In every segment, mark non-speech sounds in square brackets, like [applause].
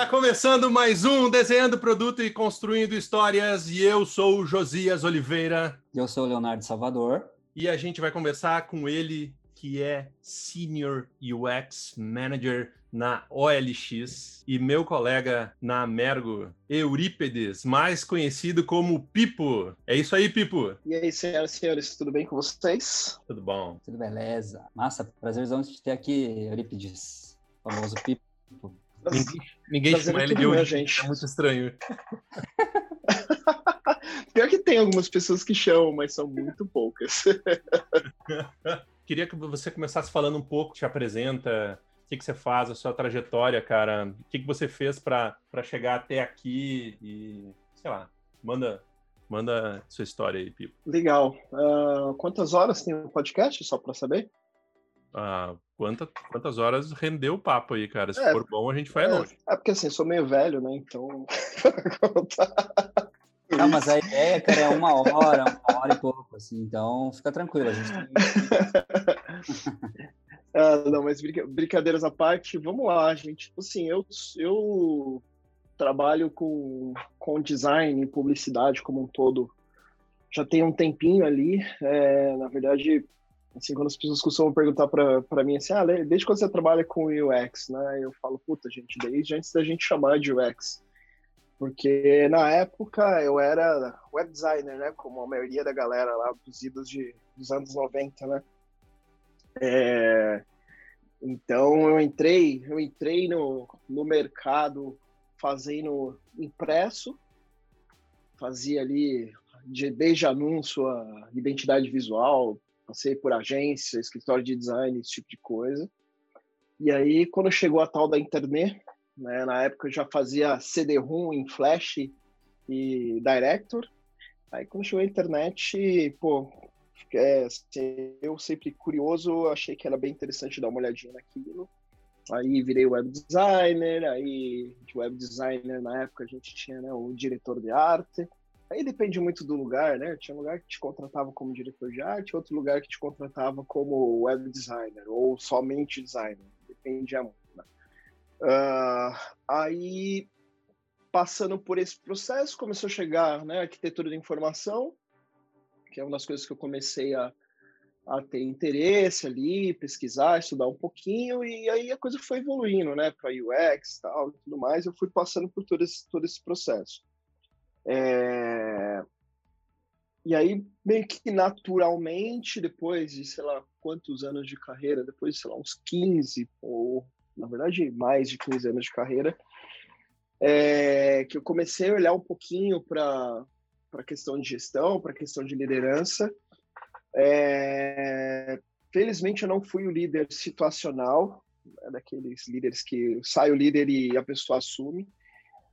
Tá começando mais um Desenhando Produto e Construindo Histórias e eu sou o Josias Oliveira. Eu sou o Leonardo Salvador. E a gente vai conversar com ele, que é Senior UX Manager na OLX e meu colega na Mergo, Eurípedes, mais conhecido como Pipo. É isso aí, Pipo? E aí, senhoras e senhores, tudo bem com vocês? Tudo bom. Tudo beleza. Massa, prazerzão de ter aqui Eurípides, famoso Pipo. Ninguém, ninguém chama ele de Eurípides, gente. é muito estranho. [laughs] Pior que tem algumas pessoas que chamam, mas são muito poucas. [laughs] Queria que você começasse falando um pouco, te apresenta, o que, que você faz, a sua trajetória, cara, o que, que você fez para chegar até aqui e, sei lá, manda, manda sua história aí, Pipo. Legal. Uh, quantas horas tem o podcast, só para saber? Ah, quanta, quantas horas rendeu o papo aí, cara? Se é, for bom, a gente vai é, longe. É porque assim, sou meio velho, né? Então. [laughs] Não, mas a ideia, cara, é uma hora, uma hora e pouco, assim, então fica tranquilo, a gente tem... [laughs] ah, não, mas brincadeiras à parte, vamos lá, gente. Tipo assim, eu, eu trabalho com, com design e publicidade como um todo já tem um tempinho ali. É, na verdade, assim, quando as pessoas costumam perguntar para mim assim, ah, desde quando você trabalha com UX, né? Eu falo, puta, gente, desde antes da gente chamar de UX. Porque na época eu era web designer, né? Como a maioria da galera lá dos idos de, dos anos 90, né? É, então eu entrei, eu entrei no, no mercado fazendo impresso, fazia ali de, desde anúncio a identidade visual, passei por agência, escritório de design, esse tipo de coisa. E aí, quando chegou a tal da internet, né? Na época eu já fazia CD-ROM em Flash e Director. Aí quando chegou a internet, pô, é, assim, eu sempre curioso, achei que era bem interessante dar uma olhadinha naquilo. Aí virei web designer, aí de web designer na época a gente tinha né, o diretor de arte. Aí depende muito do lugar, né? Tinha lugar que te contratava como diretor de arte, outro lugar que te contratava como web designer ou somente designer. Dependia muito. Uh, aí, passando por esse processo, começou a chegar né, arquitetura da informação, que é uma das coisas que eu comecei a, a ter interesse ali, pesquisar, estudar um pouquinho, e aí a coisa foi evoluindo, né, para UX tal, e tudo mais, eu fui passando por todo esse, todo esse processo. É... E aí, meio que naturalmente, depois de, sei lá, quantos anos de carreira, depois de, sei lá, uns 15 ou na verdade, mais de 15 anos de carreira, é, que eu comecei a olhar um pouquinho para a questão de gestão, para a questão de liderança. É, felizmente, eu não fui o líder situacional, é daqueles líderes que sai o líder e a pessoa assume.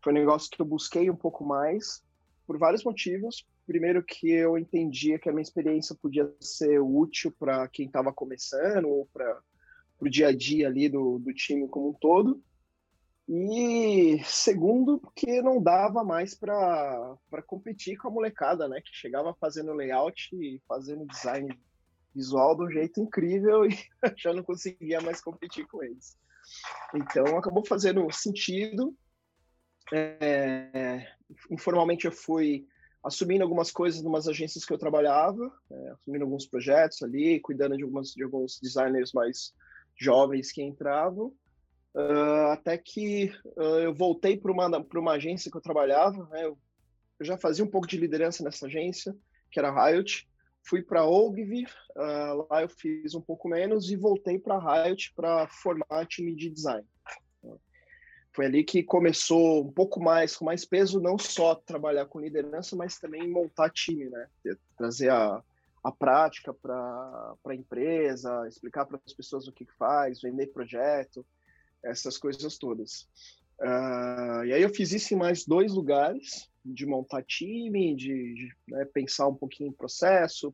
Foi um negócio que eu busquei um pouco mais, por vários motivos. Primeiro, que eu entendia que a minha experiência podia ser útil para quem estava começando ou para o dia a dia ali do, do time como um todo. E segundo, porque não dava mais para competir com a molecada, né? Que chegava fazendo layout e fazendo design visual de um jeito incrível e [laughs] já não conseguia mais competir com eles. Então acabou fazendo sentido. É, informalmente eu fui assumindo algumas coisas em umas agências que eu trabalhava, é, assumindo alguns projetos ali, cuidando de, algumas, de alguns designers mais jovens que entravam, uh, até que uh, eu voltei para uma, uma agência que eu trabalhava, né? eu, eu, já fazia um pouco de liderança nessa agência, que era a Riot, fui para a Ogilvy, uh, lá eu fiz um pouco menos, e voltei para a Riot para formar time de design. Foi ali que começou um pouco mais, com mais peso, não só trabalhar com liderança, mas também montar time, né? Trazer a, a prática para a empresa, explicar para as pessoas o que faz, vender projeto, essas coisas todas. Uh, e aí eu fiz isso em mais dois lugares, de montar time, de, de né, pensar um pouquinho em processo,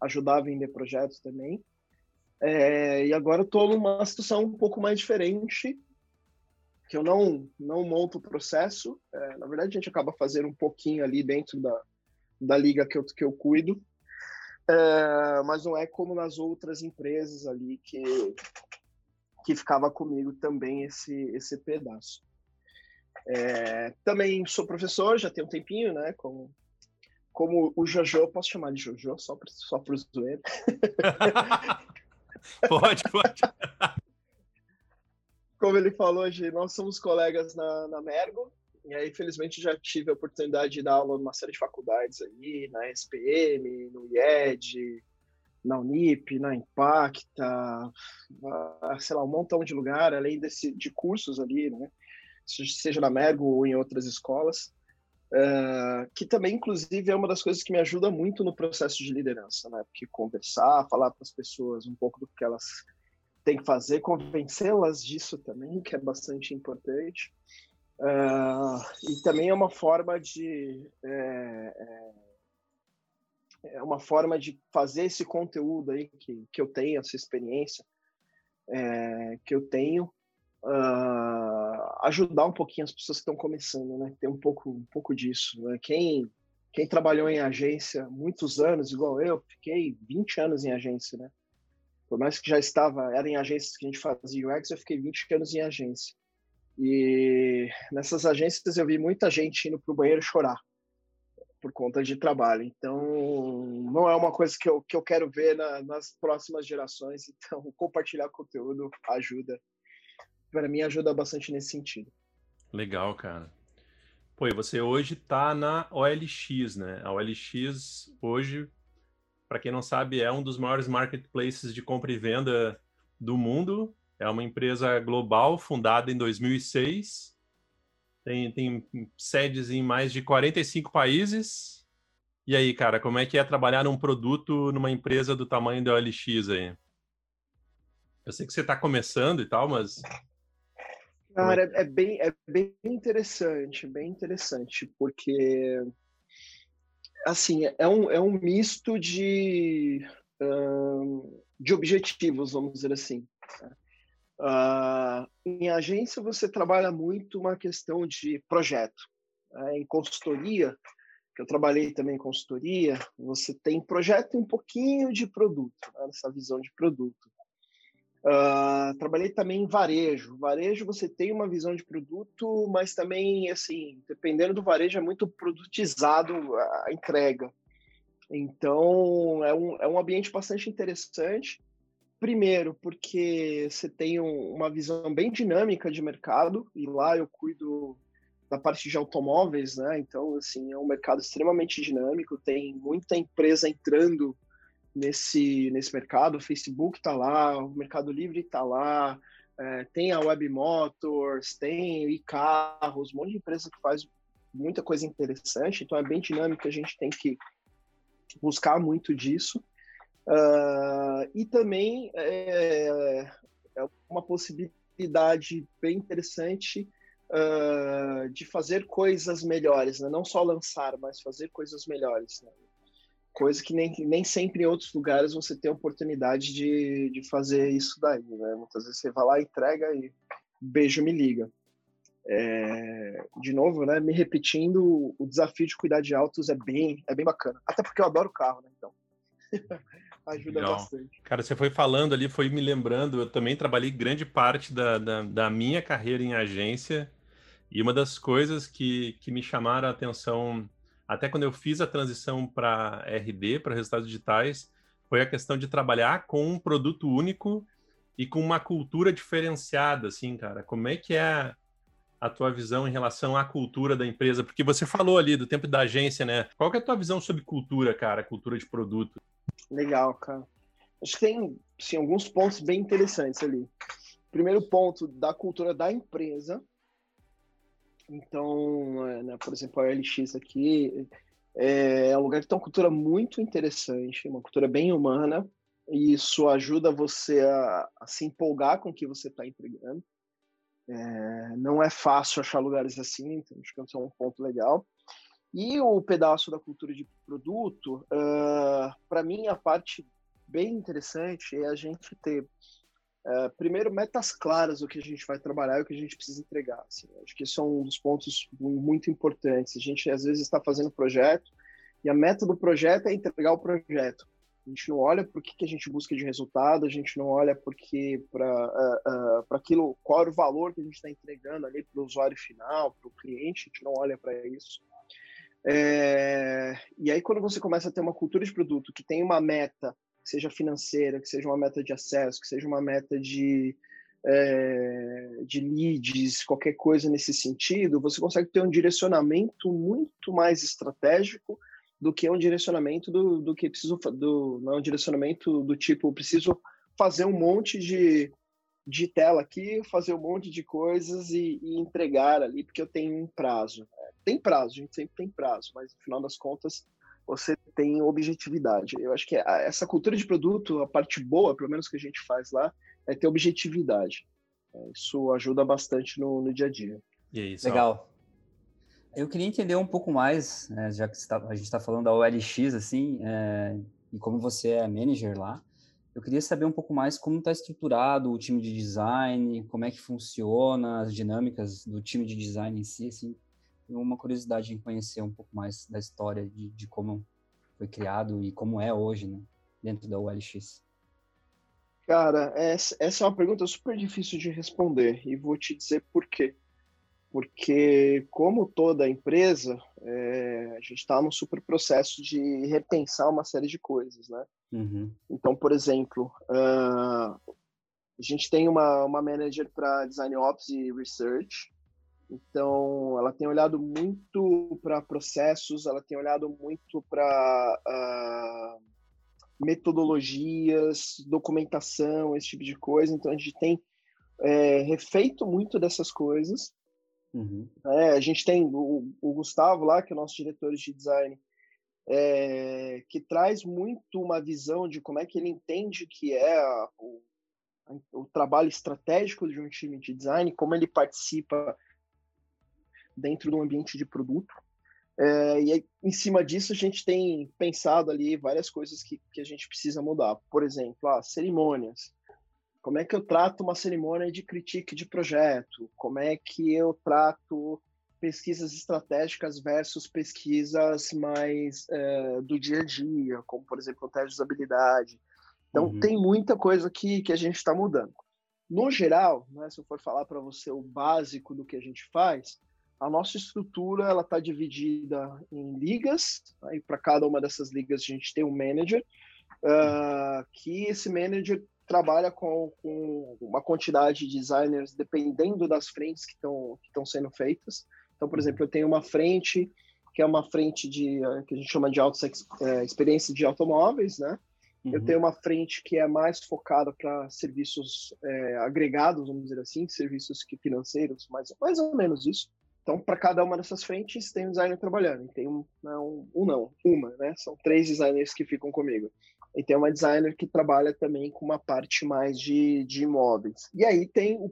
ajudar a vender projetos também. É, e agora estou numa situação um pouco mais diferente, que eu não, não monto o processo. É, na verdade, a gente acaba fazendo um pouquinho ali dentro da, da liga que eu, que eu cuido, é, mas não é como nas outras empresas ali que, que ficava comigo também esse, esse pedaço. É, também sou professor, já tem um tempinho, né? Como, como o Jojo, posso chamar de Jojo só para só o zoeiro? [laughs] pode, pode. Como ele falou hoje, nós somos colegas na, na Mergo, e aí, felizmente, já tive a oportunidade de dar aula numa série de faculdades aí, na SPM, no IED, na Unip, na Impacta, sei lá, um montão de lugar, além desse, de cursos ali, né? Seja na Mergo ou em outras escolas. Uh, que também, inclusive, é uma das coisas que me ajuda muito no processo de liderança, né? Porque conversar, falar para as pessoas um pouco do que elas têm que fazer, convencê-las disso também, que é bastante importante. Uh, e também é uma forma de é, é, é, uma forma de fazer esse conteúdo aí que, que eu tenho, essa experiência é, que eu tenho, uh, ajudar um pouquinho as pessoas que estão começando, né? Ter um pouco, um pouco disso. Né? Quem, quem trabalhou em agência muitos anos, igual eu, fiquei 20 anos em agência, né? Por mais que já estava, era em agências que a gente fazia UX, eu fiquei 20 anos em agência. E nessas agências eu vi muita gente indo para o banheiro chorar por conta de trabalho. Então, não é uma coisa que eu, que eu quero ver na, nas próximas gerações. [laughs] Então, compartilhar conteúdo ajuda. Para mim, ajuda bastante nesse sentido. Legal, cara. Pô, e você hoje está na OLX, né? A OLX hoje, para quem não sabe, é um dos maiores marketplaces de compra e venda do mundo. É uma empresa global fundada em 2006. Tem, tem sedes em mais de 45 países. E aí, cara, como é que é trabalhar num produto numa empresa do tamanho da OLX aí? Eu sei que você está começando e tal, mas. Cara, é, é, bem, é bem interessante, bem interessante, porque assim, é um, é um misto de, de objetivos, vamos dizer assim. Uh, em agência, você trabalha muito uma questão de projeto. Né? Em consultoria, que eu trabalhei também em consultoria, você tem projeto e um pouquinho de produto, né? essa visão de produto. Uh, trabalhei também em varejo. Varejo, você tem uma visão de produto, mas também, assim, dependendo do varejo, é muito produtizado a entrega. Então, é um, é um ambiente bastante interessante. Primeiro, porque você tem um, uma visão bem dinâmica de mercado, e lá eu cuido da parte de automóveis, né? Então, assim, é um mercado extremamente dinâmico, tem muita empresa entrando nesse, nesse mercado, o Facebook está lá, o Mercado Livre está lá, é, tem a Web Motors, tem e-carros, um monte de empresa que faz muita coisa interessante, então é bem dinâmico, a gente tem que buscar muito disso. Uh, e também é, é, uma possibilidade bem interessante uh, de fazer coisas melhores, né? não só lançar, mas fazer coisas melhores. Né? Coisa que nem, nem sempre em outros lugares você tem a oportunidade de, de fazer isso daí. Né? Muitas vezes você vai lá, entrega e beijo, me liga. É, de novo, né, me repetindo, o desafio de cuidar de autos é bem, é bem bacana. Até porque eu adoro carro, né? Então. [laughs] ajuda Legal. bastante. Cara, você foi falando ali, foi me lembrando, eu também trabalhei grande parte da, da, da minha carreira em agência, e uma das coisas que, que me chamaram a atenção, até quando eu fiz a transição para RD, para resultados digitais, foi a questão de trabalhar com um produto único e com uma cultura diferenciada, assim, cara. Como é que é a tua visão em relação à cultura da empresa? Porque você falou ali do tempo da agência, né? Qual é a tua visão sobre cultura, cara, cultura de produto? Legal, cara. Acho que tem sim, alguns pontos bem interessantes ali. Primeiro ponto, da cultura da empresa. Então, é, né, por exemplo, a LX aqui é um lugar que tem uma cultura muito interessante, uma cultura bem humana, e isso ajuda você a, a se empolgar com o que você está entregando. É, não é fácil achar lugares assim, então acho que é um ponto legal. E o pedaço da cultura de produto, uh, para mim, a parte bem interessante é a gente ter, uh, primeiro, metas claras do que a gente vai trabalhar e o que a gente precisa entregar. Assim. Acho que isso é um dos pontos muito importantes. A gente, às vezes, está fazendo projeto e a meta do projeto é entregar o projeto. A gente não olha o que, que a gente busca de resultado, a gente não olha porque para uh, uh, aquilo, qual é o valor que a gente está entregando ali para o usuário final, para o cliente, a gente não olha para isso. É, e aí, quando você começa a ter uma cultura de produto que tem uma meta, que seja financeira, que seja uma meta de acesso, que seja uma meta de, é, de leads, qualquer coisa nesse sentido, você consegue ter um direcionamento muito mais estratégico do que um direcionamento do, do que preciso do não é um direcionamento do tipo preciso fazer um monte de, de tela aqui, fazer um monte de coisas e, e entregar ali porque eu tenho um prazo. Tem prazo, a gente sempre tem prazo, mas no final das contas você tem objetividade. Eu acho que essa cultura de produto, a parte boa, pelo menos que a gente faz lá, é ter objetividade. Isso ajuda bastante no, no dia a dia. E aí, Legal. Eu queria entender um pouco mais, né, já que tá, a gente está falando da OLX, assim, é, e como você é manager lá, eu queria saber um pouco mais como está estruturado o time de design, como é que funciona, as dinâmicas do time de design em si, assim. Uma curiosidade em conhecer um pouco mais da história de, de como foi criado e como é hoje, né, dentro da OLX. Cara, essa, essa é uma pergunta super difícil de responder e vou te dizer por quê porque, como toda empresa, é, a gente está num super processo de repensar uma série de coisas, né? Uhum. Então, por exemplo, uh, a gente tem uma, uma manager para Design Ops e Research, então ela tem olhado muito para processos, ela tem olhado muito para uh, metodologias, documentação, esse tipo de coisa, então a gente tem é, refeito muito dessas coisas, Uhum. É, a gente tem o, o, Gustavo lá, que é o nosso diretor de design, é, que traz muito uma visão de como é que ele entende que é a, o, o trabalho estratégico de um time de design, como ele participa dentro do ambiente de produto. É, e aí, em cima disso, a gente tem pensado ali várias coisas que, que a gente precisa mudar. Por exemplo, ah, cerimônias. Como é que eu trato uma cerimônia de critique de projeto? Como é que eu trato pesquisas estratégicas versus pesquisas mais é, do dia a dia, como, por exemplo, o teste de usabilidade. Então, uhum. tem muita coisa que, que a gente está mudando. No geral, né, se eu for falar para você o básico do que a gente faz, a nossa estrutura ela está dividida em ligas, né, e para cada uma dessas ligas a gente tem um manager, uh, que esse manager trabalha com, com uma quantidade de designers dependendo das frentes que estão que sendo feitas. Então, por exemplo, eu tenho uma frente que é uma frente de que a gente chama de auto, é, experiência de automóveis, né? Uhum. Eu tenho uma frente que é mais focada para serviços é, agregados, vamos dizer assim, serviços que financeiros, mais, mais ou menos isso. Então, para cada uma dessas frentes, tem um designer trabalhando. tem um, não, um não, uma, né? São três designers que ficam comigo. E tem uma designer que trabalha também com uma parte mais de, de imóveis. E aí tem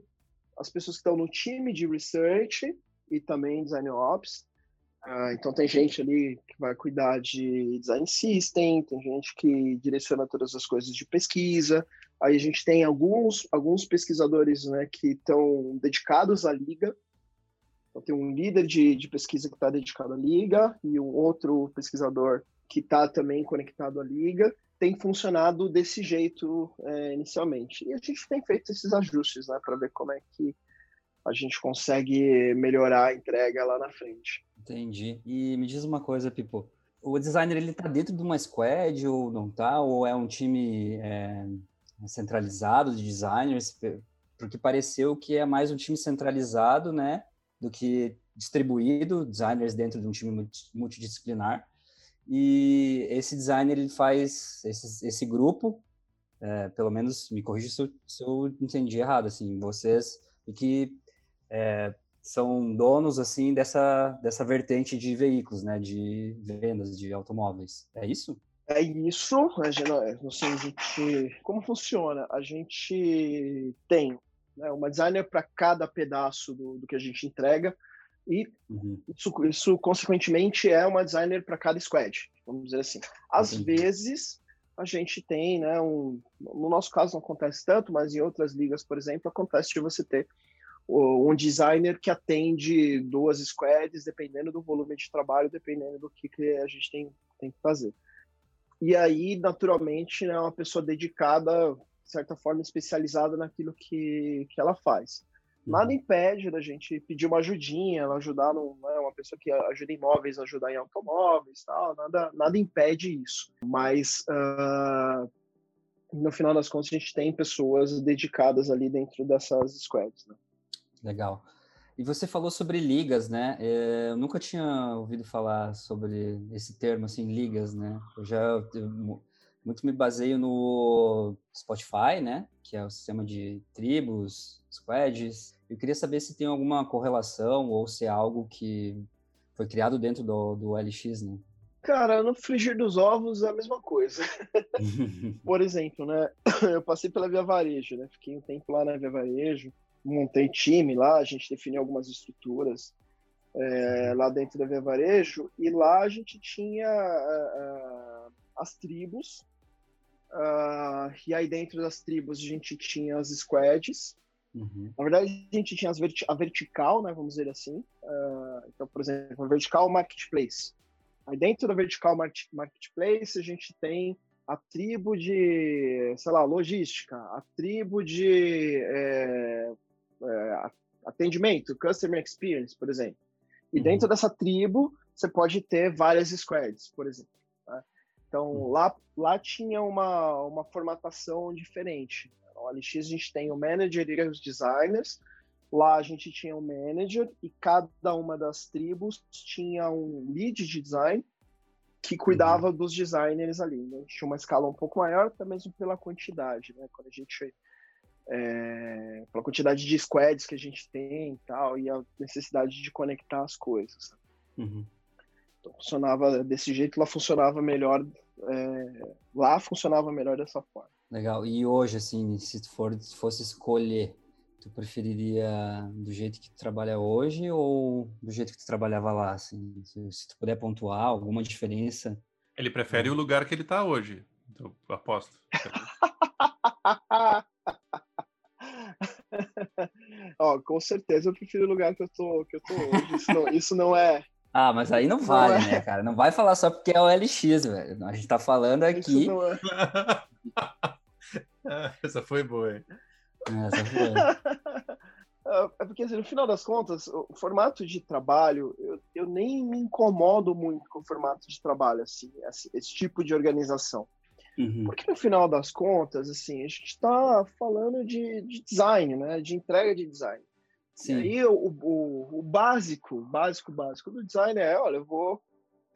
as pessoas que estão no time de research e também design ops. Uh, então tem gente ali que vai cuidar de design system, tem gente que direciona todas as coisas de pesquisa. Aí a gente tem alguns, alguns pesquisadores né, que estão dedicados à liga. Então tem um líder de, de pesquisa que está dedicado à liga e um outro pesquisador que está também conectado à liga tem funcionado desse jeito é, inicialmente. E a gente tem feito esses ajustes, né, para ver como é que a gente consegue melhorar a entrega lá na frente. Entendi. E me diz uma coisa, Pipo. O designer ele tá dentro de uma squad ou não tá? Ou é um time é, centralizado de designers? Porque pareceu que é mais um time centralizado, né, do que distribuído, designers dentro de um time multidisciplinar. E esse designer ele faz esse, esse grupo, é, pelo menos me corrija se eu, se eu entendi errado, assim, vocês que é, são donos assim dessa dessa vertente de veículos, né, de vendas de automóveis. É isso? É isso, a gente, como funciona? A gente tem né, uma designer para cada pedaço do, do que a gente entrega. E uhum. isso, isso, consequentemente, é uma designer para cada squad, vamos dizer assim. Às Entendi. vezes, a gente tem, né, um, no nosso caso não acontece tanto, mas em outras ligas, por exemplo, acontece de você ter um designer que atende duas squads, dependendo do volume de trabalho, dependendo do que, que a gente tem, tem que fazer. E aí, naturalmente, é né, uma pessoa dedicada, de certa forma, especializada naquilo que, que ela faz. Nada uhum. impede da gente pedir uma ajudinha, ajudar no, né, uma pessoa que ajuda em imóveis, ajudar em automóveis, tal. Nada, nada impede isso. Mas uh, no final das contas a gente tem pessoas dedicadas ali dentro dessas squads. Né? Legal. E você falou sobre ligas, né? É, eu nunca tinha ouvido falar sobre esse termo, assim, ligas, né? Eu já eu, muito me baseio no Spotify, né? Que é o sistema de tribos, squads. Eu queria saber se tem alguma correlação ou se é algo que foi criado dentro do, do LX, né? Cara, no frigir dos ovos é a mesma coisa. [laughs] Por exemplo, né? [coughs] Eu passei pela Via Varejo, né? Fiquei um tempo lá na Via Varejo montei time lá, a gente definiu algumas estruturas é, lá dentro da Via Varejo, e lá a gente tinha uh, as tribos, uh, e aí dentro das tribos a gente tinha as squads, Uhum. Na verdade, a gente tinha verti a vertical, né, vamos dizer assim. Uh, então, por exemplo, a vertical marketplace. Aí dentro da vertical marketplace a gente tem a tribo de, sei lá, logística, a tribo de é, é, atendimento, customer experience, por exemplo. E uhum. dentro dessa tribo, você pode ter várias squads, por exemplo. Então, uhum. lá, lá tinha uma, uma formatação diferente. No LX a gente tem o manager e os designers. Lá a gente tinha o manager e cada uma das tribos tinha um lead de design que cuidava uhum. dos designers ali. Né? Tinha uma escala um pouco maior, até mesmo pela quantidade. Né? Quando a gente é, pela quantidade de squads que a gente tem e tal, e a necessidade de conectar as coisas. Uhum. Então, funcionava desse jeito, lá funcionava melhor, é, lá funcionava melhor dessa forma. Legal. E hoje, assim, se tu for, se fosse escolher, tu preferiria do jeito que tu trabalha hoje ou do jeito que tu trabalhava lá, assim? Se, se tu puder pontuar alguma diferença. Ele prefere o lugar que ele está hoje, eu aposto. [laughs] Ó, com certeza eu prefiro o lugar que eu tô, que eu tô hoje. Isso não, isso não é. Ah, mas aí não vale, não é... né, cara? Não vai falar só porque é o LX, velho. A gente tá falando aqui. [laughs] É... Essa foi boa, hein? Essa foi. É porque, assim, no final das contas, o formato de trabalho, eu, eu nem me incomodo muito com o formato de trabalho, assim, esse, esse tipo de organização. Uhum. Porque no final das contas, assim, a gente está falando de, de, design, né? De entrega de design. Sim. E aí o, o, o básico, básico, básico do design é, olha, eu vou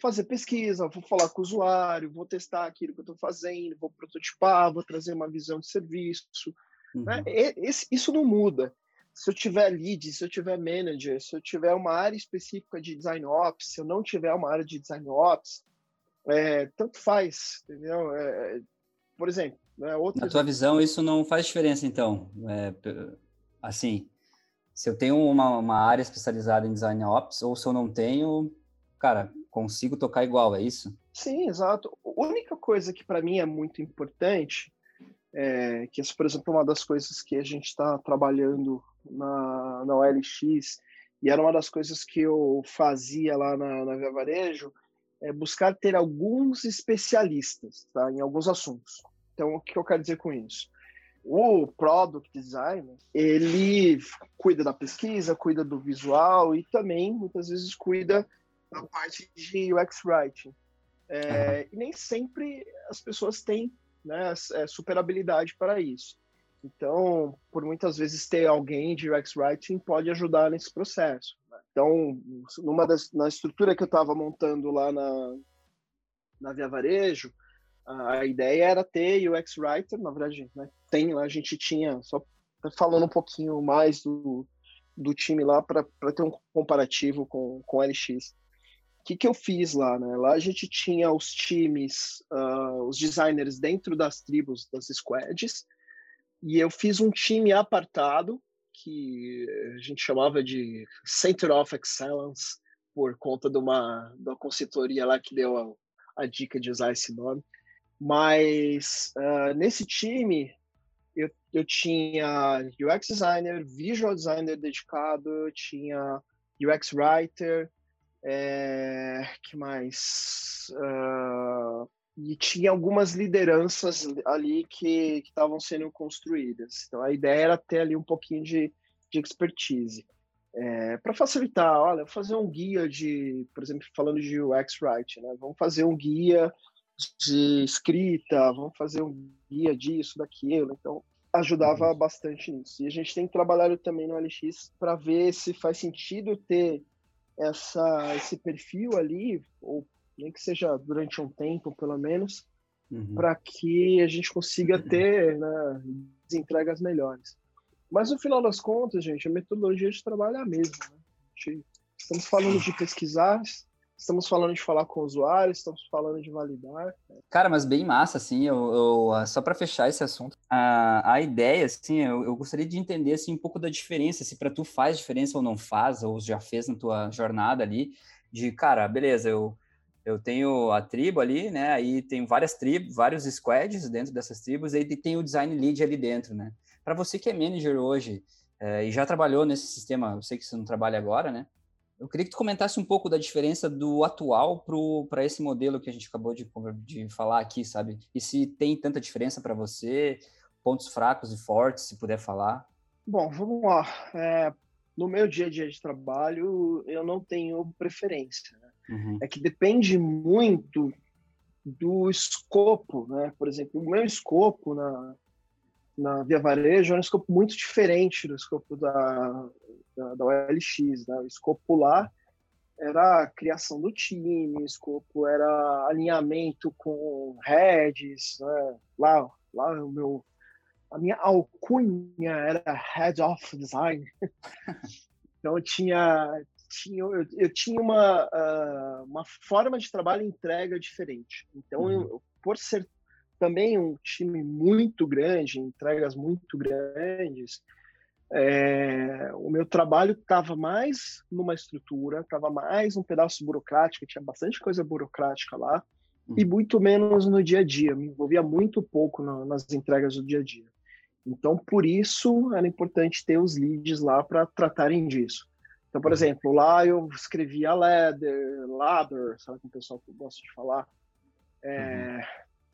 fazer pesquisa, vou falar com o usuário, vou testar aquilo que eu estou fazendo, vou prototipar, vou trazer uma visão de serviço. Né? Uhum. Né? Esse, isso não muda. Se eu tiver lead, se eu tiver manager, se eu tiver uma área específica de design ops, se eu não tiver uma área de design ops, é, tanto faz, entendeu? É, por exemplo, né, outro... Na tua visão, isso não faz diferença, então? É, assim, se eu tenho uma, uma área especializada em design ops ou se eu não tenho, cara, consigo tocar igual, é isso? Sim, exato. A única coisa que para mim é muito importante, é, que essa, por exemplo, é uma das coisas que a gente está trabalhando na, na OLX, e era uma das coisas que eu fazia lá na, na Via Varejo, é buscar ter alguns especialistas tá, em alguns assuntos. Então, o que eu quero dizer com isso? O product designer, ele cuida da pesquisa, cuida do visual e também, muitas vezes, cuida da parte de UX writing. É, e nem sempre as pessoas têm né, é, super habilidade para isso. Então, por muitas vezes, ter alguém de UX writing pode ajudar nesse processo. Então, numa das, na estrutura que eu estava montando lá na, na Via Varejo, a ideia era ter UX Writer, na verdade, né, tem, a gente tinha, só falando um pouquinho mais do, do time lá para ter um comparativo com, com LX. O que, que eu fiz lá? Né? Lá a gente tinha os times, uh, os designers dentro das tribos, das squads, e eu fiz um time apartado que a gente chamava de Center of Excellence, por conta de uma, de uma consultoria lá que deu a, a dica de usar esse nome. Mas uh, nesse time, eu, eu tinha UX designer, visual designer dedicado, eu tinha UX writer, é, que mais? Uh, e tinha algumas lideranças ali que estavam sendo construídas. Então a ideia era ter ali um pouquinho de, de expertise. É, para facilitar, olha, fazer um guia de, por exemplo, falando de UX Writing, né? Vamos fazer um guia de escrita, vamos fazer um guia disso, daquilo. Então, ajudava uhum. bastante nisso. E a gente tem trabalhado também no LX para ver se faz sentido ter essa, esse perfil ali, ou nem que seja durante um tempo, pelo menos, uhum. para que a gente consiga ter né, entregas melhores. Mas no final das contas, gente, a metodologia de trabalho é a mesma. Né? A gente, estamos falando de pesquisar, estamos falando de falar com o usuário, estamos falando de validar. Cara, mas bem massa, assim, eu, eu ah, só para fechar esse assunto, a, a ideia, assim, eu, eu, gostaria de entender, assim, um pouco da diferença, se para tu faz diferença ou não faz, ou já fez na tua jornada ali, de, cara, beleza, eu eu tenho a tribo ali, né? Aí tem várias tribos, vários squads dentro dessas tribos, aí tem o design lead ali dentro, né? Para você que é manager hoje é, e já trabalhou nesse sistema, eu sei que você não trabalha agora, né? Eu queria que tu comentasse um pouco da diferença do atual para esse modelo que a gente acabou de, de falar aqui, sabe? E se tem tanta diferença para você, pontos fracos e fortes, se puder falar. Bom, vamos lá. É, no meu dia a dia de trabalho, eu não tenho preferência. Né? Uhum. É que depende muito do escopo, né? Por exemplo, o meu escopo na, na Via Varejo é um escopo muito diferente do escopo da, da, da OLX, né? O escopo lá era a criação do time, o escopo era alinhamento com heads, né? Lá, lá o meu a minha alcunha era Head of Design. [laughs] então eu tinha tinha, eu, eu tinha uma, uh, uma forma de trabalho e entrega diferente. Então, uhum. eu, por ser também um time muito grande, entregas muito grandes, é, o meu trabalho estava mais numa estrutura, estava mais um pedaço burocrático, tinha bastante coisa burocrática lá, uhum. e muito menos no dia a dia, me envolvia muito pouco na, nas entregas do dia a dia. Então, por isso, era importante ter os leads lá para tratarem disso. Então, por uhum. exemplo, lá eu escrevia ladder, ladder, sabe com o pessoal que gosta de falar. É, uhum.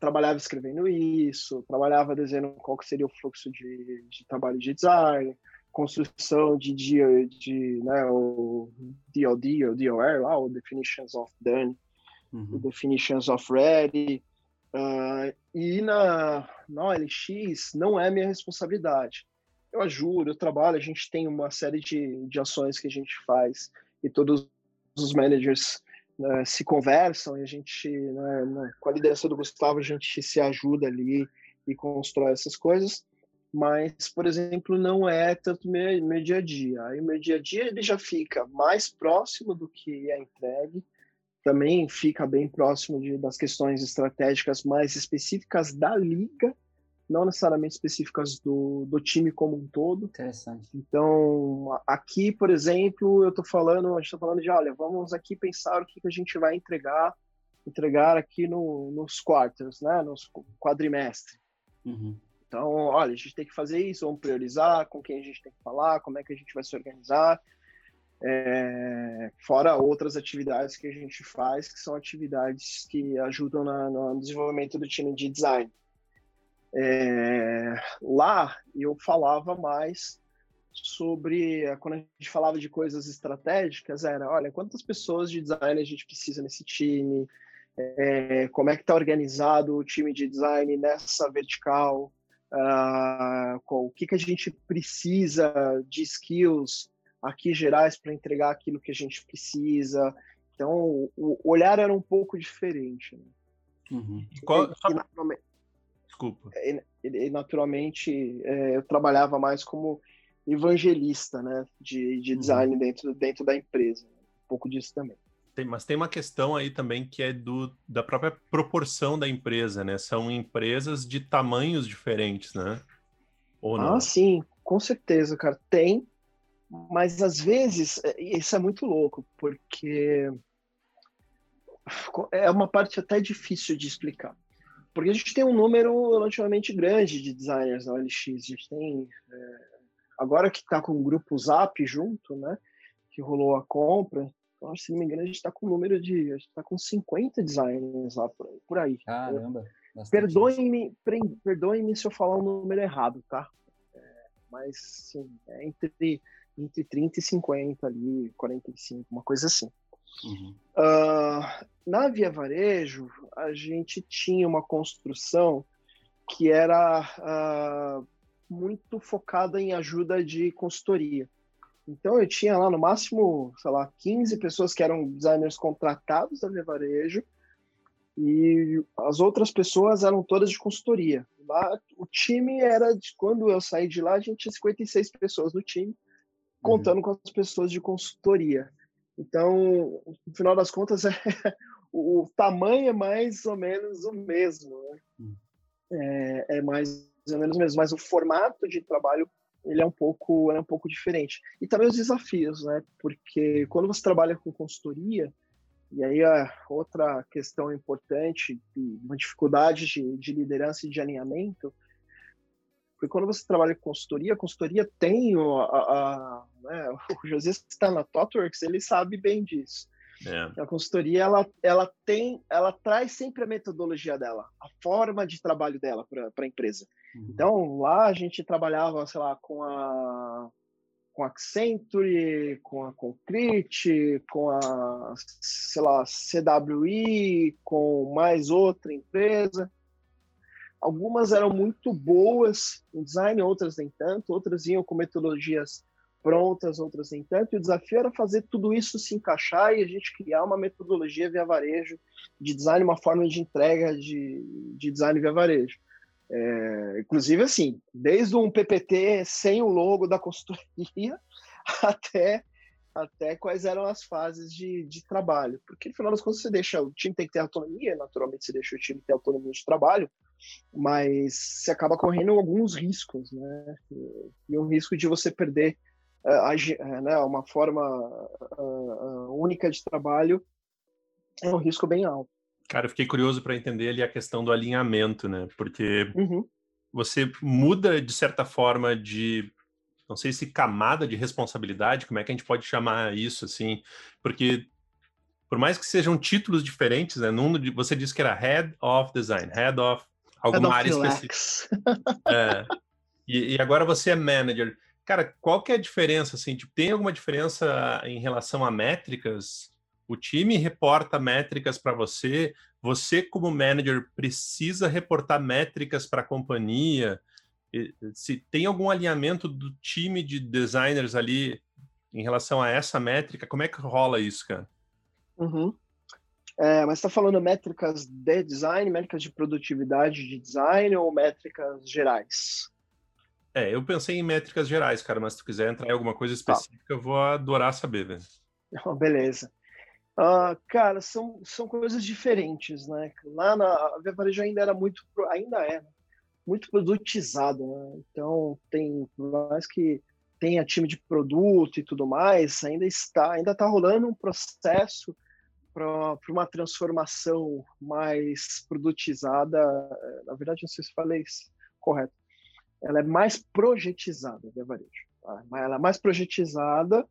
Trabalhava escrevendo isso, trabalhava desenhando qual que seria o fluxo de, de trabalho de design, construção de, de, de né, o DOD, o DOR, lá, o Definitions of Done, uhum. Definitions of Ready. Uh, e na, na OLX não é minha responsabilidade eu ajudo, eu trabalho, a gente tem uma série de, de ações que a gente faz e todos os managers né, se conversam e a gente, né, com a liderança do Gustavo, a gente se ajuda ali e constrói essas coisas. Mas, por exemplo, não é tanto meu, meu dia a dia. Aí, meu dia a dia ele já fica mais próximo do que é entregue, também fica bem próximo de, das questões estratégicas mais específicas da liga não necessariamente específicas do, do time como um todo. Interessante. Então, aqui, por exemplo, eu estou falando, a gente está falando de, olha, vamos aqui pensar o que, que a gente vai entregar, entregar aqui no, nos quartos, né, nos quadrimestre. Uhum. Então, olha, a gente tem que fazer isso, vamos priorizar com quem a gente tem que falar, como é que a gente vai se organizar. É, fora outras atividades que a gente faz, que são atividades que ajudam na, no desenvolvimento do time de design. É, lá eu falava mais sobre quando a gente falava de coisas estratégicas era olha quantas pessoas de design a gente precisa nesse time é, como é que está organizado o time de design nessa vertical uh, o que que a gente precisa de skills aqui gerais para entregar aquilo que a gente precisa então o olhar era um pouco diferente né? uhum. Qual, e, Desculpa. E, e naturalmente, é, eu trabalhava mais como evangelista, né, de, de uhum. design uhum. dentro, dentro da empresa. Um pouco disso também. Tem, mas tem uma questão aí também que é do, da própria proporção da empresa, né? São empresas de tamanhos diferentes, né? Ou não? Ah, sim, com certeza, cara. Tem, mas às vezes é, isso é muito louco, porque é uma parte até difícil de explicar. Porque a gente tem um número relativamente grande de designers na OLX. A gente tem. É, agora que está com o grupo Zap junto, né? Que rolou a compra. se não me engano, a gente está com o número de. A gente está com 50 designers lá por, aí. Caramba. Perdoem-me perdoem se eu falar um número errado, tá? É, mas, sim, é entre, entre 30 e 50 ali, 45, uma coisa assim. Uhum. Uh, na Via Varejo, a gente tinha uma construção que era uh, muito focada em ajuda de consultoria. Então eu tinha lá no máximo, sei lá, 15 pessoas que eram designers contratados da Via Varejo e as outras pessoas eram todas de consultoria. Lá, o time era de quando eu saí de lá, a gente tinha 56 pessoas no time, contando uhum. com as pessoas de consultoria. Então, no final das contas, [laughs] é, o, tamanho é mais ou menos o mesmo. Né? Uhum. É, é mais ou menos o mesmo, mas o formato de trabalho ele é um pouco é um pouco diferente. E também os desafios, né? Porque quando você trabalha com consultoria, e aí a outra questão importante, uma dificuldade de, de liderança e de alinhamento, porque quando você trabalha com consultoria, a consultoria tem o, a, a né, [laughs] o José está na ThoughtWorks, ele sabe bem disso. É. A consultoria ela, ela tem, ela traz sempre a metodologia dela, a forma de trabalho dela para a empresa. Uhum. Então lá a gente trabalhava, sei lá, com a com a Accenture, com a Concrete, com a, sei lá, CWI, com mais outra empresa. Algumas eram muito boas em design, outras nem tanto, outras iam com metodologias prontas, outras nem tanto, e o desafio era fazer tudo isso se encaixar e a gente criar uma metodologia via varejo de design, uma forma de entrega de, de design via varejo. É, inclusive, assim, desde um PPT sem o logo da consultoria [laughs] até, até quais eram as fases de, de trabalho. Porque, no final das contas, você deixa, o time tem que ter autonomia, naturalmente você deixa o time ter autonomia de trabalho, mas você acaba correndo alguns riscos, né? E, o risco de você perder uh, né, uma forma uh, única de trabalho é um risco bem alto. Cara, eu fiquei curioso para entender ali a questão do alinhamento, né? Porque uhum. você muda, de certa forma, de. Não sei se camada de responsabilidade, como é que a gente pode chamar isso, assim? Porque, por mais que sejam títulos diferentes, né? Num, você disse que era Head of Design, Head of alguma área específica. É. E, e, agora você é Manager. Cara, qual que é a diferença, assim? Tipo, tem alguma diferença em relação a métricas? O time reporta métricas para você, você, como manager, precisa reportar métricas para a companhia. Se tem algum alinhamento do time de designers ali em relação a essa métrica, como é que rola isso, cara? Uhum. É, mas está falando métricas de design, métricas de produtividade de design ou métricas gerais? É, eu pensei em métricas gerais, cara, mas se tu quiser entrar em alguma coisa tá. específica, tá. eu vou adorar saber, velho. Oh, [laughs] beleza. Uh, cara, são, são coisas diferentes, né? Lá na a Via Varejo ainda era muito, ainda é, né? muito produtizado, né? Então tem, por mais que tenha time de produto e tudo mais, ainda está, ainda está rolando um processo para uma transformação mais produtizada. Na verdade, não sei se falei isso correto. Ela é mais projetizada, a Via Varejo. Tá? Ela é mais projetizada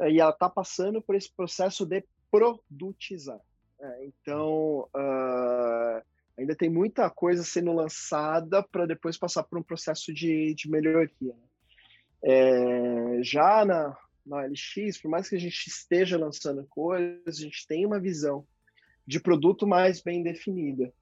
e ela está passando por esse processo de produtizar. É, então, uh, ainda tem muita coisa sendo lançada para depois passar por um processo de, de melhoria. Né? É, já na, na LX, por mais que a gente esteja lançando coisas, a gente tem uma visão de produto mais bem definida.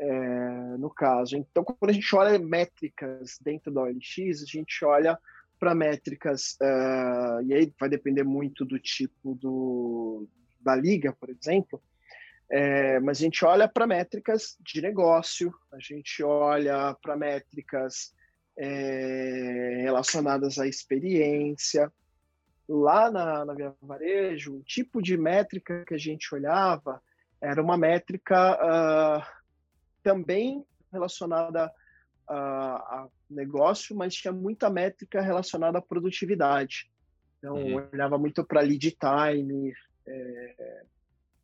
É, no caso. Então, quando a gente olha métricas dentro da OLX, a gente olha para métricas, uh, e aí vai depender muito do tipo do, da liga, por exemplo, é, mas a gente olha para métricas de negócio, a gente olha para métricas é, relacionadas à experiência. Lá na, na Via Varejo, o tipo de métrica que a gente olhava era uma métrica uh, também relacionada a, a, negócio, mas tinha muita métrica relacionada à produtividade. Então, uhum. olhava muito para lead time, é,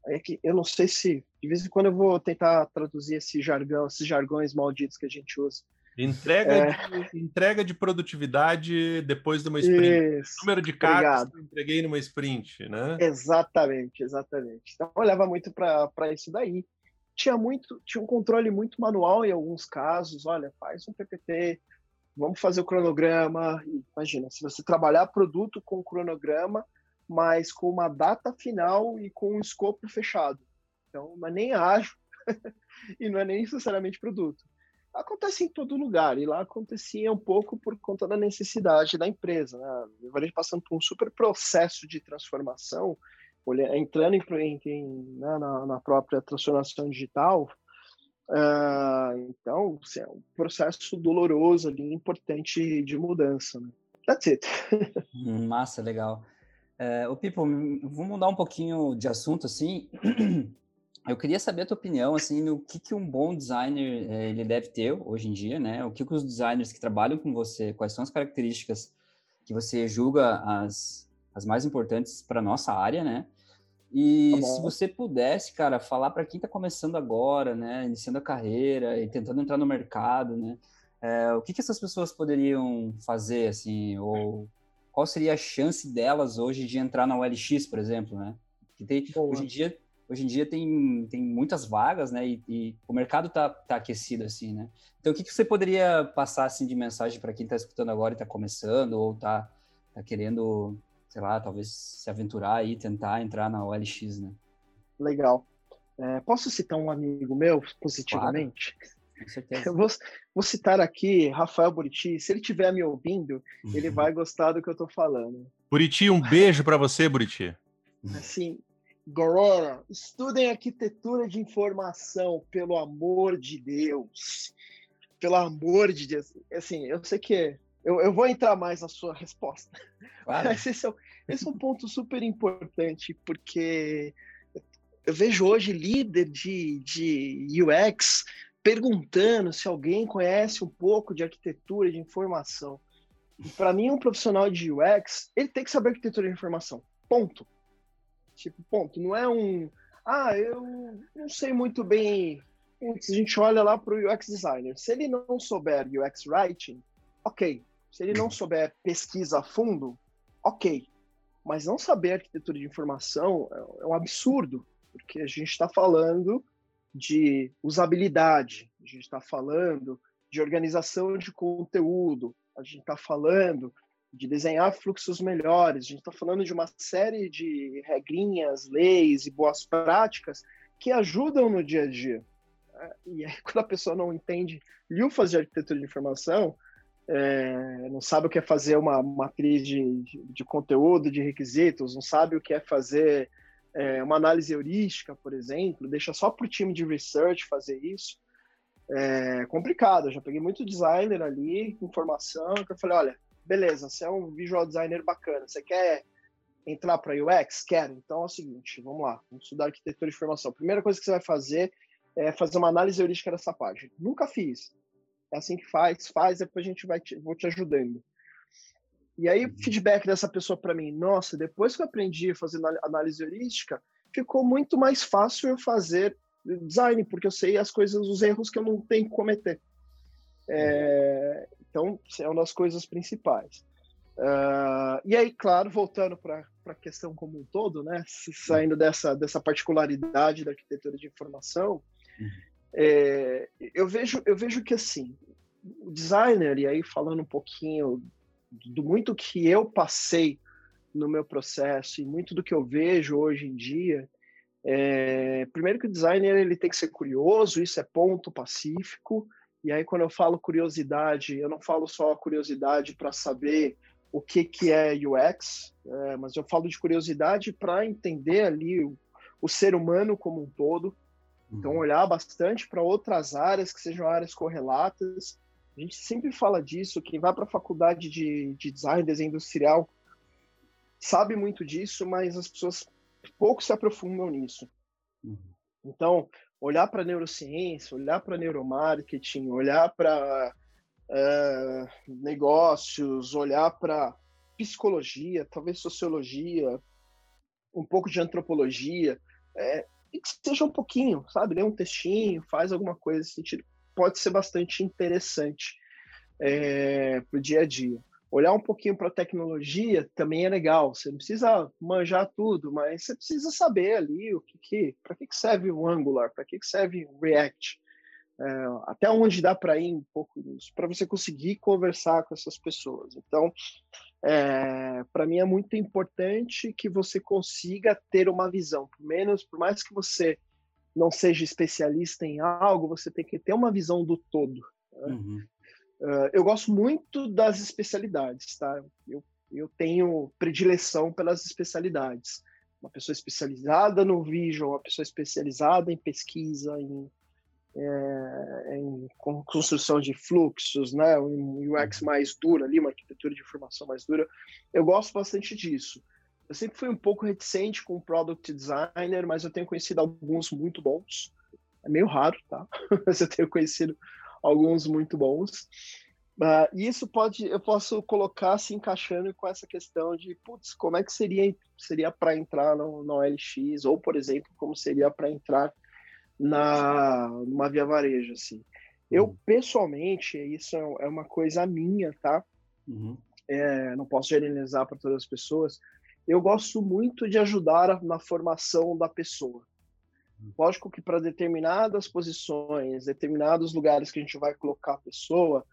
é que eu não sei se de vez em quando eu vou tentar traduzir esse jargão, esses jargões malditos que a gente usa. Entrega, é... de, entrega de produtividade depois de uma sprint. Isso. Número de cartas que eu entreguei numa sprint, né? Exatamente, exatamente. Então eu olhava muito para isso daí. Tinha muito, tinha um controle muito manual em alguns casos. Olha, faz um PPT, vamos fazer o cronograma. Imagina, se você trabalhar produto com cronograma, mas com uma data final e com um escopo fechado. Então, não é nem ágil [laughs] e não é nem necessariamente produto. Acontece em todo lugar, e lá acontecia um pouco por conta da necessidade da empresa. Né? O passando por um super processo de transformação, entrando em, em, né, na, na, própria transformação digital. Uh, então, assim, é um processo doloroso ali, importante de mudança. Né? That's it. [laughs] Hum, massa, legal. O Pipo, vamos mudar um pouquinho de assunto, assim. Eu queria saber a tua opinião, assim, no que, que um bom designer é, ele deve ter hoje em dia, né? O que, que os designers que trabalham com você, quais são as características que você julga as, as mais importantes para nossa área, né? E tá se você pudesse, cara, falar para quem está começando agora, né, iniciando a carreira e tentando entrar no mercado, né, é, o que, que essas pessoas poderiam fazer, assim, ou qual seria a chance delas hoje de entrar na OLX, por exemplo, né? Que tem, hoje em dia, hoje em dia tem, tem muitas vagas, né? E, e o mercado tá, tá aquecido assim, né? Então, o que, que você poderia passar assim de mensagem para quem está escutando agora e está começando ou está tá querendo, sei lá, talvez se aventurar e tentar entrar na OLX, né? Legal. É, posso citar um amigo meu positivamente? Claro. Com certeza. [laughs] Eu vou, vou citar aqui Rafael Buriti. Se ele estiver me ouvindo, uhum. ele vai gostar do que eu estou falando. Buriti, um beijo para você, Buriti. Assim, galera, estudem arquitetura de informação, pelo amor de Deus. Pelo amor de Deus. Assim, eu sei que eu, eu vou entrar mais na sua resposta. Claro. Mas esse é, esse é um ponto super importante, porque eu vejo hoje líder de, de UX perguntando se alguém conhece um pouco de arquitetura de informação. Para mim, um profissional de UX, ele tem que saber arquitetura de informação. Ponto. Tipo, ponto. Não é um. Ah, eu não sei muito bem. Se a gente olha lá para o UX designer, se ele não souber UX writing, ok. Se ele não [laughs] souber pesquisa a fundo, ok. Mas não saber arquitetura de informação é, é um absurdo, porque a gente está falando de usabilidade, a gente está falando de organização de conteúdo, a gente está falando de desenhar fluxos melhores, a gente está falando de uma série de regrinhas, leis e boas práticas que ajudam no dia a dia. É, e aí, [laughs] quando a pessoa não entende lufas de arquitetura de informação, é, não sabe o que é fazer uma matriz de, de, conteúdo, de requisitos, não sabe o que é fazer é, uma análise heurística, por exemplo, deixa só para o time de research fazer isso, é complicado. Eu já peguei muito designer ali, informação, que eu falei, olha, beleza, você é um visual designer bacana, você quer entrar para UX? Quero. Então é o seguinte, vamos lá, vamos estudar arquitetura de informação. Primeira coisa que você vai fazer é fazer uma análise heurística dessa página. Nunca fiz. É assim que faz, faz, depois a gente vai te, vou te ajudando. E aí, o uhum. feedback dessa pessoa para mim, nossa, depois que eu aprendi a fazer análise heurística, ficou muito mais fácil eu fazer design, porque eu sei as coisas, os erros que eu não tenho que cometer. É, então, é uma das coisas principais. Uh, e aí, claro, voltando para a questão como um todo, né, saindo dessa, dessa particularidade da arquitetura de informação, é, eu, vejo, eu vejo que assim, o designer, e aí falando um pouquinho do muito que eu passei no meu processo e muito do que eu vejo hoje em dia, é, primeiro que o designer ele tem que ser curioso, isso é ponto pacífico. E aí quando eu falo curiosidade, eu não falo só a curiosidade para saber o que que é UX, é, mas eu falo de curiosidade para entender ali o, o, ser humano como um todo. Então uhum. olhar bastante para outras áreas que sejam áreas correlatas a gente sempre fala disso, quem vai para a faculdade de, de design, desenho industrial, sabe muito disso, mas as pessoas pouco se aprofundam nisso. Uhum. Então, olhar para neurociência, olhar para neuromarketing, olhar para uh, é, negócios, olhar para psicologia, talvez sociologia, um pouco de antropologia, é, e que seja um pouquinho, sabe? Lê um textinho, faz alguma coisa nesse sentido pode ser bastante interessante. é, para o dia a dia. Olhar um pouquinho para a tecnologia também é legal. Você não precisa manjar tudo, mas você precisa saber ali o que, que para que, que serve o Angular, para que, que serve o React, é, até onde dá para ir um pouco nisso, para você conseguir conversar com essas pessoas. Então, é, para mim é muito importante que você consiga ter uma visão, por menos, por mais que você não seja especialista em algo, você tem que ter uma visão do todo. Né? Uh, eu gosto muito das especialidades, tá? Eu, eu tenho predileção pelas especialidades. Uma pessoa especializada no Vision, uma pessoa especializada em pesquisa, em, é, em construção de fluxos, né? Um UX uhum. mais duro ali, uma arquitetura de informação mais dura. Eu gosto bastante disso. Eu sempre fui um pouco reticente com product designer, mas eu tenho conhecido alguns muito bons. É meio raro, tá? [laughs] mas eu tenho conhecido alguns muito bons. Uh, e isso pode, eu posso colocar se encaixando com essa questão de, putz, como é que seria seria para entrar no, no OLX ou, por exemplo, como seria para entrar na numa via varejo, assim. Eu uhum. pessoalmente, isso é, é uma coisa minha, tá? Uhum. É, não posso generalizar para todas as pessoas. Eu gosto muito de ajudar na formação da pessoa. Lógico que para determinadas posições, determinados lugares que a gente vai colocar a pessoa,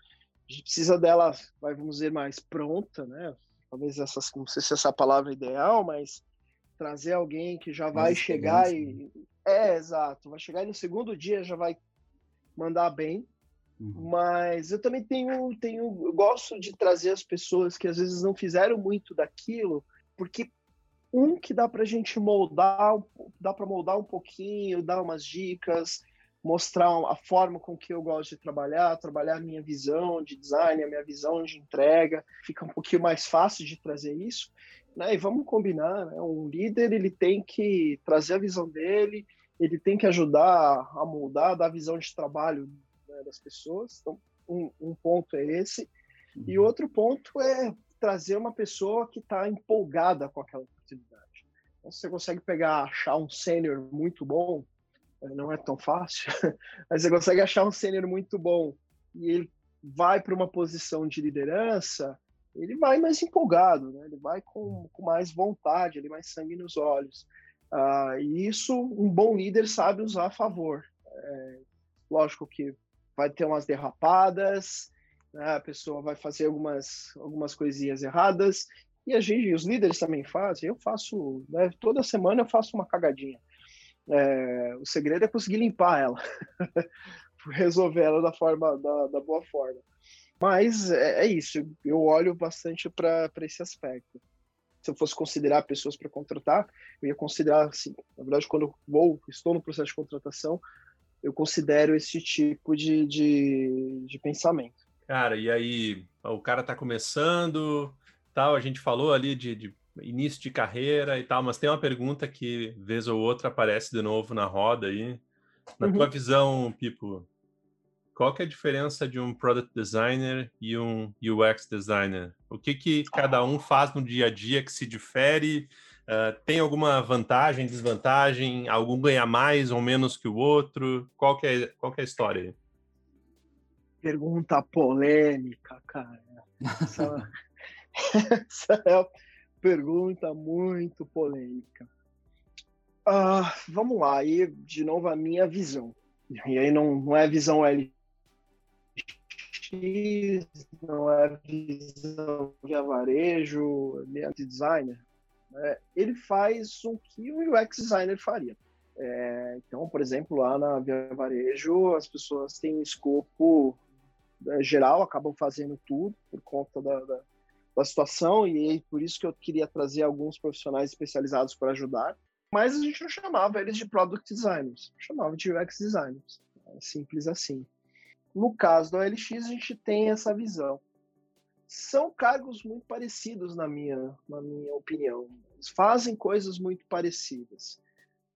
a gente precisa dela, vamos dizer, mais pronta, né? Talvez essa, não sei se essa é a palavra ideal, mas trazer alguém que já vai chegar e. Né? É, exato. Vai chegar e no segundo dia já vai mandar bem. Uhum. Mas eu também tenho, tenho. Eu gosto de trazer as pessoas que às vezes não fizeram muito daquilo, porque um que dá para a gente moldar, dá para moldar um pouquinho, dar umas dicas, mostrar a forma com que eu gosto de trabalhar, trabalhar a minha visão de design, a minha visão de entrega, fica um pouquinho mais fácil de trazer isso. Né? E vamos combinar, né? um líder ele tem que trazer a visão dele, ele tem que ajudar a moldar, dar a visão de trabalho né, das pessoas. Então, um, um ponto é esse. E uhum. outro ponto é trazer uma pessoa que está empolgada com aquela. Você consegue pegar, achar um sênior muito bom, eh, não é tão fácil, [laughs] mas você consegue achar um sênior muito bom e ele vai para uma posição de liderança, ele vai mais empolgado, né? ele vai com, com mais vontade, ele mais sangue nos olhos. Uh, e isso um bom líder sabe usar a favor. É, lógico que vai ter umas derrapadas, né? a pessoa vai fazer algumas, algumas coisinhas erradas, e a gente, os líderes também fazem, eu faço, né? toda semana eu faço uma cagadinha. É, o segredo é conseguir limpar ela, [laughs] resolver ela da forma, da, da boa forma. Mas é, é isso, eu olho bastante para esse aspecto. Se eu fosse considerar pessoas para contratar, eu ia considerar, assim, na verdade, quando eu vou, estou no processo de contratação, eu considero esse tipo de, de, de pensamento. Cara, e aí o cara está começando, tal, a gente falou ali de, de, início de carreira e tal, mas tem uma pergunta que vez ou outra aparece de novo na roda aí. Na uhum. tua visão, Pipo, qual que é a diferença de um product designer e um UX designer? O que que cada um faz no dia a dia que se difere? Uh, tem alguma vantagem, desvantagem? Algum ganha mais ou menos que o outro? Qual que é, qual que é a história aí? pergunta polêmica, cara. Essa, [laughs] [laughs] essa é uma pergunta muito polêmica. Uh, vamos lá, aí de novo a minha visão. E aí não, não é visão LX, não é visão via varejo, ambiente designer. Né? Ele faz o que o UX designer faria. É, então, por exemplo, lá na Via Varejo, as pessoas têm escopo né, geral acabam fazendo tudo por conta da, da, da situação e por isso que eu queria trazer alguns profissionais especializados para ajudar. Mas a gente não chamava eles de product designers, chamava de UX designers. É simples assim. No caso da OLX, a gente tem essa visão. São cargos muito parecidos, na minha, na minha opinião. Eles fazem coisas muito parecidas.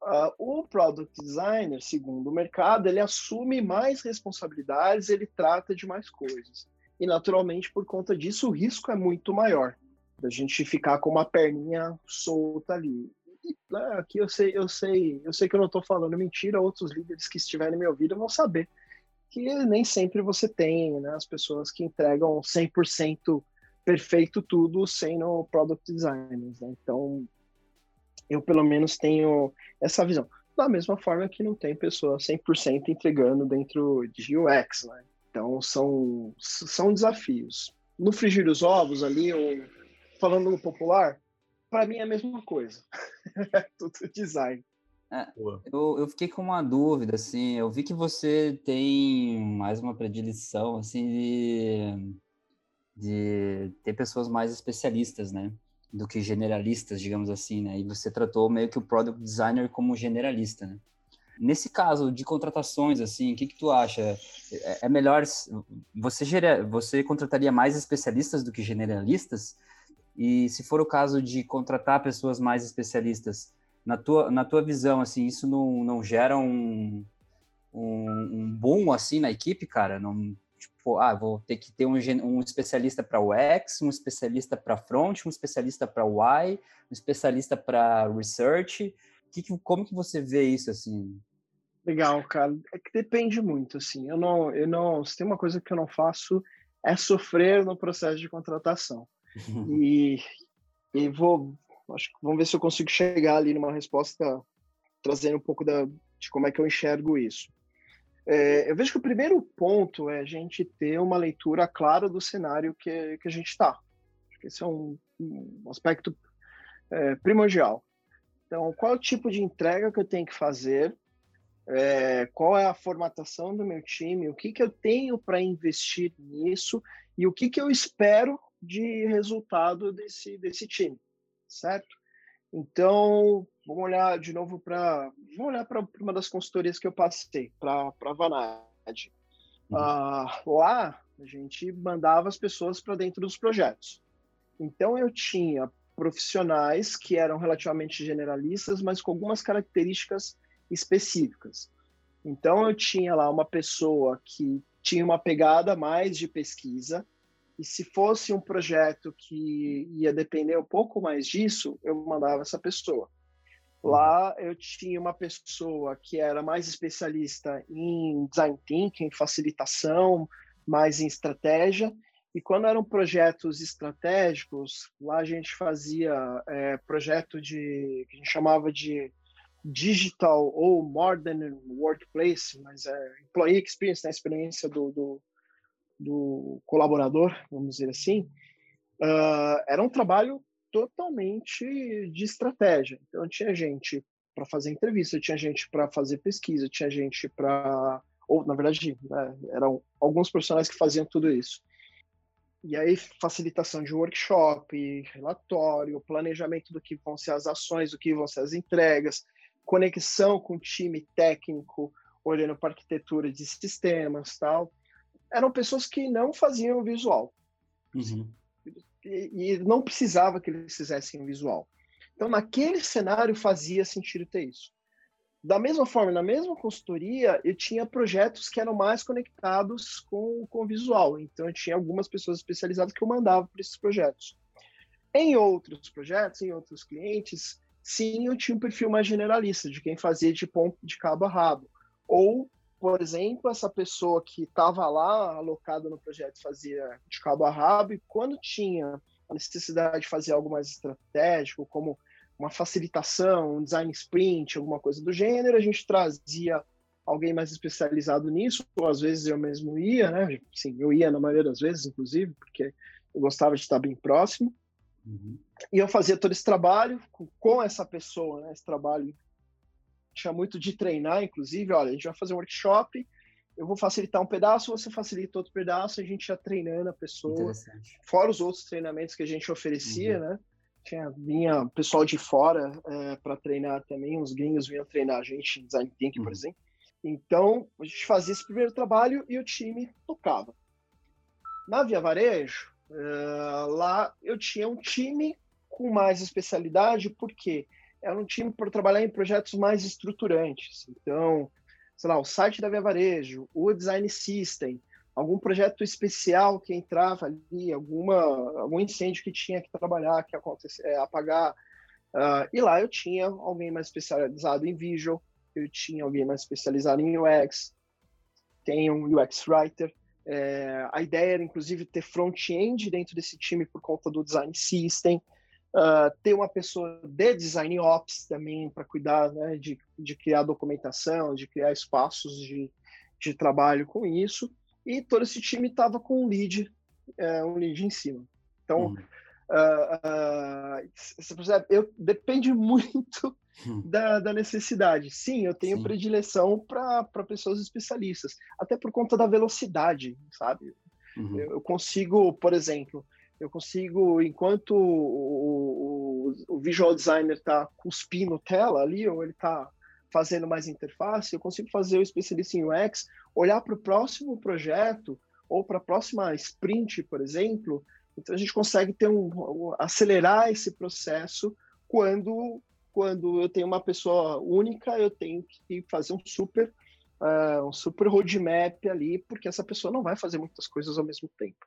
Uh, o product designer, segundo o mercado, ele assume mais responsabilidades, ele trata de mais coisas. E naturalmente, por conta disso, o risco é muito maior da gente ficar com uma perninha solta ali. E, né, aqui eu sei, eu sei, eu sei que eu não estou falando mentira, outros líderes que estiverem me ouvindo vão saber que nem sempre você tem, né? As pessoas que entregam 100% perfeito tudo sendo product designers, né? Então, eu pelo menos tenho essa visão. Da mesma forma que não tem pessoa 100% entregando dentro de UX, né? Então, são, são desafios. No frigir os ovos ali, ou, falando no popular, para mim é a mesma coisa. [laughs] É tudo design. É, eu, eu fiquei com uma dúvida, assim, eu vi que você tem mais uma predileção, assim, de, de ter pessoas mais especialistas, né, do que generalistas, digamos assim, né, e você tratou meio que o product designer como generalista, né. Nesse caso de contratações, assim, o que que tu acha? É, é melhor, você, você contrataria mais especialistas do que generalistas? E se for o caso de contratar pessoas mais especialistas, na tua, na tua visão, assim, isso não, não gera um, um, um boom, assim, na equipe, cara? Não, tipo, ah, vou ter que ter um, um especialista para UX, um especialista para front, um especialista para UI, um especialista para research. Que, como que você vê isso, assim? Legal, cara. É que depende muito, assim. Eu não, eu não, se tem uma coisa que eu não faço é sofrer no processo de contratação. [laughs] e, e vou, Acho que vamos ver se eu consigo chegar ali numa resposta trazendo um pouco da, de como é que eu enxergo isso. É, eu vejo que o primeiro ponto é a gente ter uma leitura clara do cenário que, que a gente está. Esse é um, um aspecto é, primordial. Então, qual é o tipo de entrega que eu tenho que fazer? É, qual é a formatação do meu time? O que, que eu tenho para investir nisso? E o que, que eu espero de resultado desse, desse time? certo? Então, vamos olhar de novo para vamos olhar para uma das consultorias que eu passei, para a Vanad. Uhum. Ah, lá, a gente mandava as pessoas para dentro dos projetos. Então, eu tinha profissionais que eram relativamente generalistas, mas com algumas características específicas. Então, eu tinha lá uma pessoa que tinha uma pegada mais de pesquisa, e se fosse um projeto que ia depender um pouco mais disso, eu mandava essa pessoa. Lá eu tinha uma pessoa que era mais especialista em design thinking, facilitação, mais em estratégia. E quando eram projetos estratégicos, lá a gente fazia é, projeto de que a gente chamava de digital ou modern workplace, mas é employee experience, né, a experiência do, do do colaborador, vamos dizer assim, uh, era um trabalho totalmente de estratégia. Então, tinha gente para fazer entrevista, tinha gente para fazer pesquisa, tinha gente para. Ou, na verdade, né, eram alguns profissionais que faziam tudo isso. E aí, facilitação de workshop, relatório, planejamento do que vão ser as ações, do que vão ser as entregas, conexão com o time técnico, olhando para arquitetura de sistemas tal eram pessoas que não faziam visual. Uhum. E, e, não precisava que eles fizessem visual. Então, naquele cenário, fazia sentido ter isso. Da mesma forma, na mesma consultoria, eu tinha projetos que eram mais conectados com o visual. Então, eu tinha algumas pessoas especializadas que eu mandava para esses projetos. Em outros projetos, em outros clientes, sim, eu tinha um perfil mais generalista, de quem fazia de ponto de cabo a rabo. Ou por exemplo, essa pessoa que estava lá alocada no projeto fazia de cabo a rabo e quando tinha a necessidade de fazer algo mais estratégico, como uma facilitação, um design sprint, alguma coisa do gênero, a gente trazia alguém mais especializado nisso, ou às vezes eu mesmo ia, né? Sim, eu ia na maioria das vezes, inclusive, porque eu gostava de estar bem próximo. Uhum. E eu fazia todo esse trabalho com, com essa pessoa, né? Esse trabalho tinha muito de treinar, inclusive, olha, a gente vai fazer um workshop, eu vou facilitar um pedaço, você facilita outro pedaço, a gente ia treinando a pessoa, fora os outros treinamentos que a gente oferecia, uhum. né? Tinha, vinha pessoal de fora é, para treinar também, os gringos vinham treinar a gente em Design Thinking, uhum. por exemplo. Então, a gente fazia esse primeiro trabalho e o time tocava. Na Via Varejo, uh, lá eu tinha um time com mais especialidade, porque era um time para trabalhar em projetos mais estruturantes. Então, sei lá, o site da Via Varejo, o design system, algum projeto especial que entrava ali, alguma, algum incêndio que tinha que trabalhar, que acontecer, é, apagar. Uh, e lá eu tinha alguém mais especializado em visual, eu tinha alguém mais especializado em UX. tem um UX Writer. É, a ideia era, inclusive, ter front-end dentro desse time por conta do design system. Uh, ter uma pessoa de design ops também para cuidar né, de, de criar documentação, de criar espaços de, de trabalho com isso. E todo esse time estava com um lead, é, um lead em cima. Então, uhum. uh, uh, você percebe, eu, depende muito hum. da, da, necessidade. Sim, eu tenho Sim. predileção para pessoas especialistas, até por conta da velocidade, sabe? Uhum. Eu, eu, consigo, por exemplo, eu consigo, enquanto o, o, o visual designer está cuspindo tela ali, ou ele está fazendo mais interface, eu consigo fazer o especialista em UX olhar para o próximo projeto ou para a próxima sprint, por exemplo. Então a gente consegue ter um, acelerar esse processo quando quando eu tenho uma pessoa única, eu tenho que fazer um super uh, um super roadmap ali, porque essa pessoa não vai fazer muitas coisas ao mesmo tempo.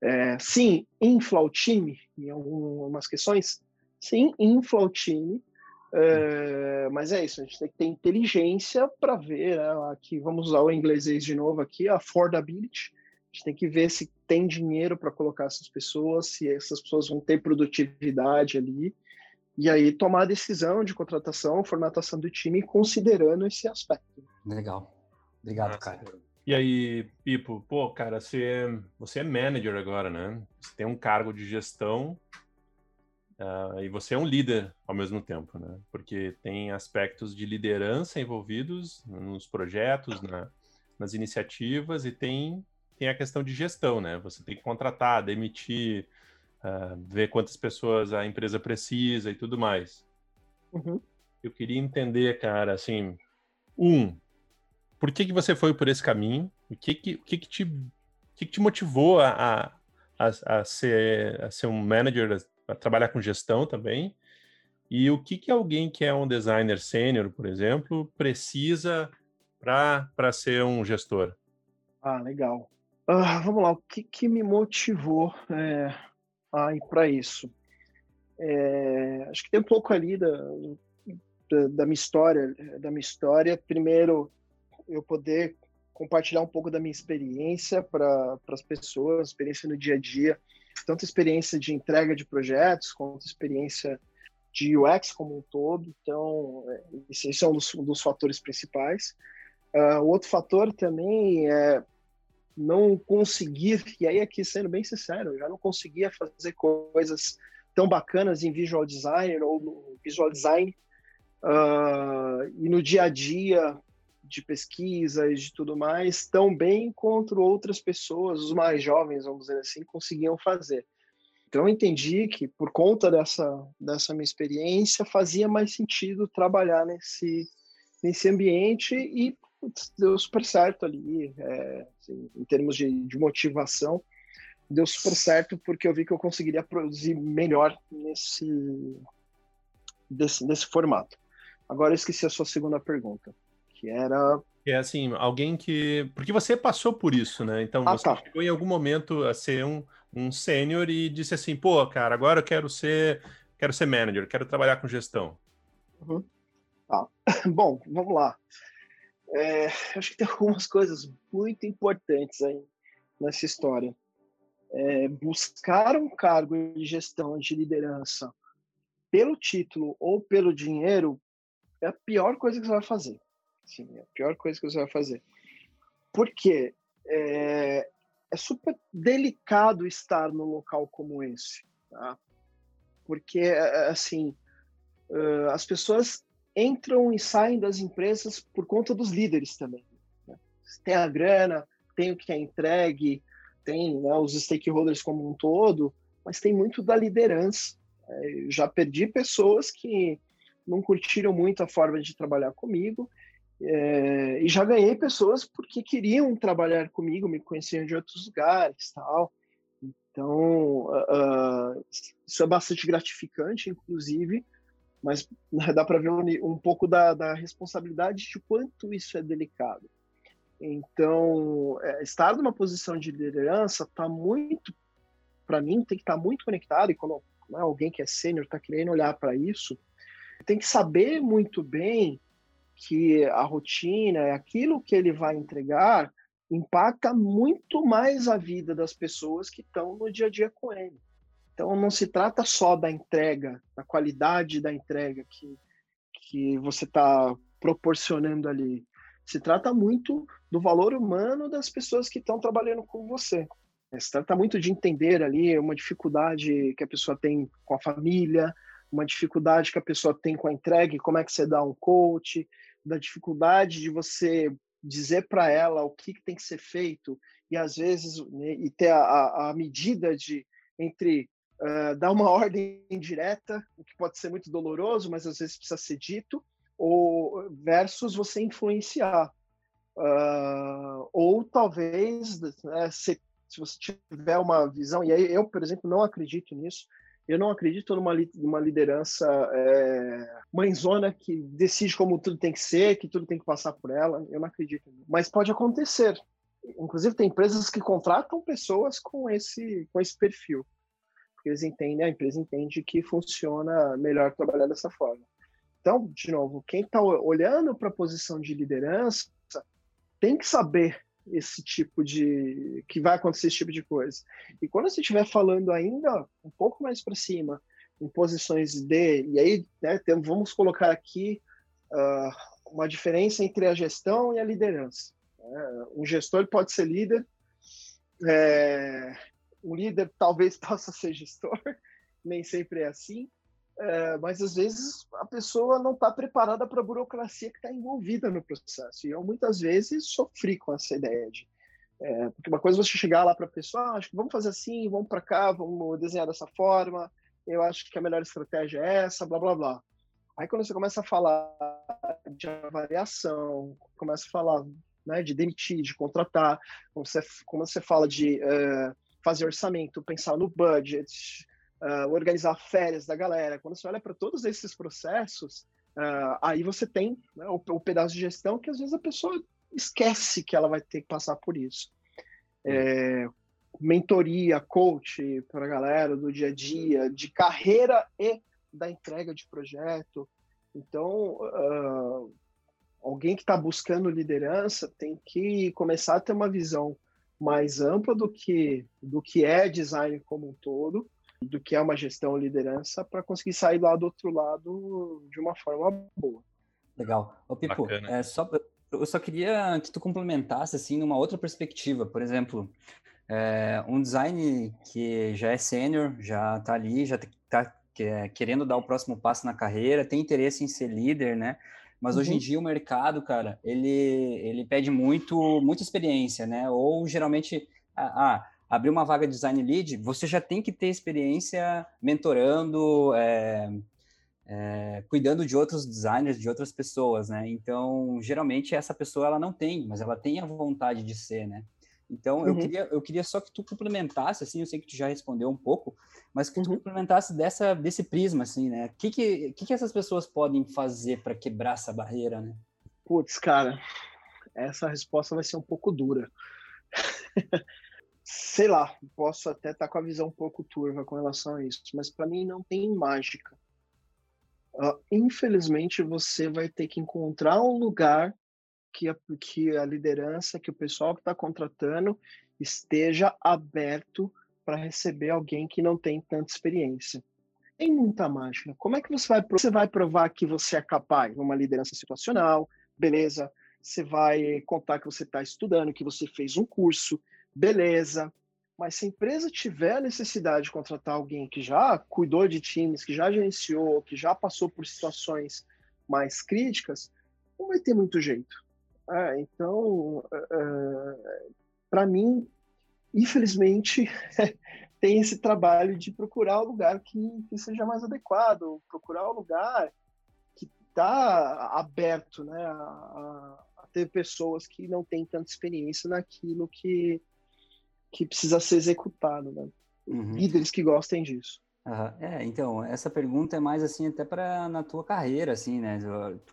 É, sim, infla o time em algumas questões. Sim, infla o time. É, mas é isso, a gente tem que ter inteligência para ver, né, aqui vamos usar o inglês de novo aqui, affordability. A gente tem que ver se tem dinheiro para colocar essas pessoas, se essas pessoas vão ter produtividade ali, e aí tomar a decisão de contratação, formatação do time, considerando esse aspecto. Legal. Obrigado, cara. E aí, Pipo, pô, cara, você, você é manager agora, né? Você tem um cargo de gestão uh, e você é um líder ao mesmo tempo, né? Porque tem aspectos de liderança envolvidos nos projetos, na, nas iniciativas e tem, tem a questão de gestão, né? Você tem que contratar, demitir, uh, ver quantas pessoas a empresa precisa e tudo mais. Uhum. Eu queria entender, cara, assim, um, por que, que você foi por esse caminho? O que que, o que, que, te, que, que te motivou a, a, a, ser, a ser um manager, a, trabalhar com gestão também? E o que, que alguém que é um designer sênior, por exemplo, precisa para ser um gestor? Ah, legal. Ah, vamos lá, o que, que me motivou é, a ir para isso? É, acho que tem um pouco ali da, da, da, minha história, da minha história. Primeiro, eu poder compartilhar um pouco da minha experiência para as pessoas, experiência no dia a dia, tanto experiência de entrega de projetos, quanto experiência de UX como um todo. Então, é, esse é um dos, um dos fatores principais. Uh, outro fator também é não conseguir, e aí aqui sendo bem sincero, eu já não conseguia fazer coisas tão bacanas em visual design ou no visual design, uh, e no dia a dia de pesquisa e de tudo mais tão bem quanto outras pessoas, os mais jovens, vamos dizer assim, conseguiam fazer. Então eu entendi que por conta dessa dessa minha experiência fazia mais sentido trabalhar nesse nesse ambiente e putz, deu super certo ali, é, assim, em termos de, de motivação, deu super certo porque eu vi que eu conseguiria produzir melhor nesse desse, desse formato. Agora eu esqueci a sua segunda pergunta que era. É assim, alguém que. Porque você passou por isso, né? Então ah, você tá. chegou em algum momento a ser um, um sênior e disse assim, pô, cara, agora eu quero ser, quero ser manager, quero trabalhar com gestão. Uhum. Tá. [laughs] Bom, vamos lá. É, acho que tem [laughs] algumas coisas muito importantes aí nessa história. É, buscar um cargo de gestão, de liderança, pelo título ou pelo dinheiro, é a pior coisa que você vai fazer. Sim, é a pior coisa que você vai fazer. Porque é, é super delicado estar num local como esse, tá? Porque, é, é, assim, as pessoas entram e saem das empresas por conta dos líderes também. Né? Tem a grana, tem o que é entregue, tem né, os stakeholders como um todo, mas tem muito da liderança. É, já perdi pessoas que não curtiram muito a forma de trabalhar comigo é, e já ganhei pessoas porque queriam trabalhar comigo, me conheciam de outros lugares, tal. Então, uh, isso é bastante gratificante, inclusive, mas dá para ver um, um pouco da, da, responsabilidade de quanto isso é delicado. Então, é, estar numa posição de liderança está muito, para mim, tem que estar tá muito conectado, e quando né, alguém que é sênior está querendo olhar para isso, tem que saber muito bem que a rotina, aquilo que ele vai entregar, impacta muito mais a vida das pessoas que estão no dia a dia com ele. Então não se trata só da entrega, da qualidade da entrega que, que você está proporcionando ali. Se trata muito do valor humano das pessoas que estão trabalhando com você. Se trata muito de entender ali uma dificuldade que a pessoa tem com a família, uma dificuldade que a pessoa tem com a entrega, como é que você dá um coach, da dificuldade de você dizer para ela o que, que, tem que ser feito e às vezes né, e ter a, a medida de entre uh, dar uma [laughs] ordem indireta, o que pode ser muito doloroso, mas às vezes precisa ser dito, ou versus você influenciar. Uh, ou talvez, né, se, se, você tiver uma visão, e aí eu, por exemplo, não acredito nisso, eu não acredito numa, numa liderança é, mãezona que decide como tudo tem que ser, que tudo tem que passar por ela. Eu não acredito. Mas pode acontecer. Inclusive, tem empresas que contratam pessoas com esse, com esse perfil. Porque eles entendem, a empresa entende que funciona melhor trabalhar dessa forma. Então, de novo, quem está olhando para a posição de liderança tem que saber esse tipo de que vai acontecer esse tipo de coisa. E quando você estiver falando ainda um pouco mais para cima, em posições de e aí né, vamos colocar aqui uh, uma diferença entre a gestão e a liderança. Né? Um gestor pode ser líder, é, um líder talvez [laughs] possa ser gestor, nem sempre é assim. É, mas às vezes a pessoa não está preparada para a burocracia que está envolvida no processo. E eu muitas vezes sofri com essa ideia de. É, porque uma coisa é você chegar lá para a pessoa, ah, acho que vamos fazer assim, vamos para cá, vamos desenhar dessa forma, eu acho que a melhor estratégia é essa, blá blá blá. Aí quando você começa a falar de avaliação, começa a falar né, de demitir, de contratar, como você, como você fala de uh, fazer orçamento, pensar no budget, uh, organizar férias da galera. Quando você olha para todos esses processos, uh, aí você tem né, o, o, pedaço de gestão que às vezes a pessoa esquece que ela vai ter que passar por isso. É, mentoria, coach para a galera do dia a dia, de carreira e da entrega de projeto. Então, uh, alguém que está buscando liderança tem que começar a ter uma visão mais ampla do que do que é design como um todo do que é uma gestão ou liderança para conseguir sair lá do outro lado de uma forma boa. Legal. Ô, Pipo, é, só, eu só queria que tu complementasse, assim, numa outra perspectiva. Por exemplo, é, um design que já é sênior, já está ali, já está é, querendo dar o próximo passo na carreira, tem interesse em ser líder, né? Mas uhum. hoje em uhum. dia o mercado, cara, ele, ele pede muito, muita experiência, né? Ou geralmente, ah, ah abrir uma vaga de design lead, você já tem que ter experiência mentorando, é, é, cuidando de outros designers, de outras pessoas, né? Então, geralmente essa pessoa ela não tem, mas ela tem a vontade de ser, né? Então, uhum. eu, queria, eu queria só que tu complementasse, assim, eu sei que tu já respondeu um pouco, mas que tu uhum. complementasse dessa, desse prisma, assim, né? O que, que, que, que essas pessoas podem fazer para quebrar essa barreira, né? Putz, cara, essa resposta vai ser um pouco dura. [laughs] sei lá, posso até estar tá com a visão um pouco turva com relação a isso, mas para mim não tem mágica. Uh, infelizmente, você vai ter que encontrar um lugar que a, que a liderança, que o pessoal que está contratando esteja aberto para receber alguém que não tem tanta experiência. Tem muita mágica. Como é que você vai, você vai provar que você é capaz? Uma liderança situacional, beleza. Você vai contar que você está estudando, que você fez um curso, beleza. Mas se a empresa tiver a necessidade de contratar alguém que já cuidou de times, que já gerenciou, que já passou por situações mais críticas, não vai ter muito jeito. É, então, é, é, para mim, infelizmente, [laughs] tem esse trabalho de procurar o lugar que, que seja mais adequado, procurar o lugar que está aberto né, a, a, ter pessoas que não têm tanta experiência naquilo que, que precisa ser executado, né? Uhum. Líderes que gostem disso. Uhum. É, então, essa pergunta é mais assim até para na tua carreira, assim, né?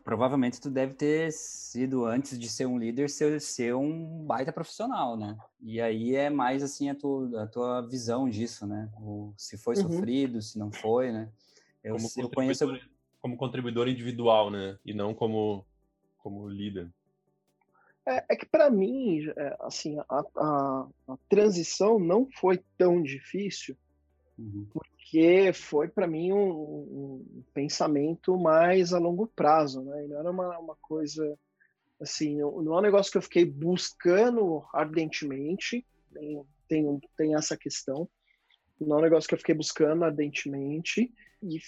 Provavelmente tu deve ter sido, antes de ser um líder, ser, ser um baita profissional, né? E aí é mais assim a tua, a tua visão disso, né? O, se foi uhum. sofrido, se não foi, né? Eu, como, eu conheço... como contribuidor individual, né? E não como, como líder. É, é que para mim, é, assim, a, a, a, transição não foi tão difícil, uhum. porque foi para mim um, um, pensamento mais a longo prazo, né? E não era uma, uma coisa assim, não é um negócio que eu fiquei buscando ardentemente, tem, tem, tem essa questão, não é um negócio que eu fiquei buscando ardentemente e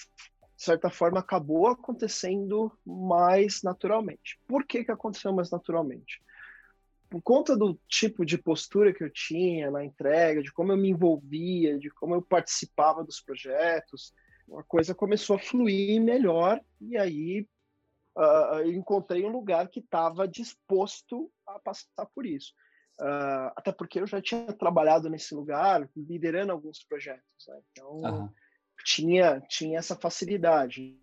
de certa forma, acabou acontecendo mais naturalmente. Por que, que aconteceu mais naturalmente? Por conta do tipo de postura que eu tinha na entrega, de como eu me envolvia, de como eu participava dos projetos, a coisa começou a fluir melhor e aí uh, eu encontrei um lugar que estava disposto a passar por isso. Uh, até porque eu já tinha trabalhado nesse lugar, liderando alguns projetos. Né? Então, uhum tinha, tinha essa facilidade.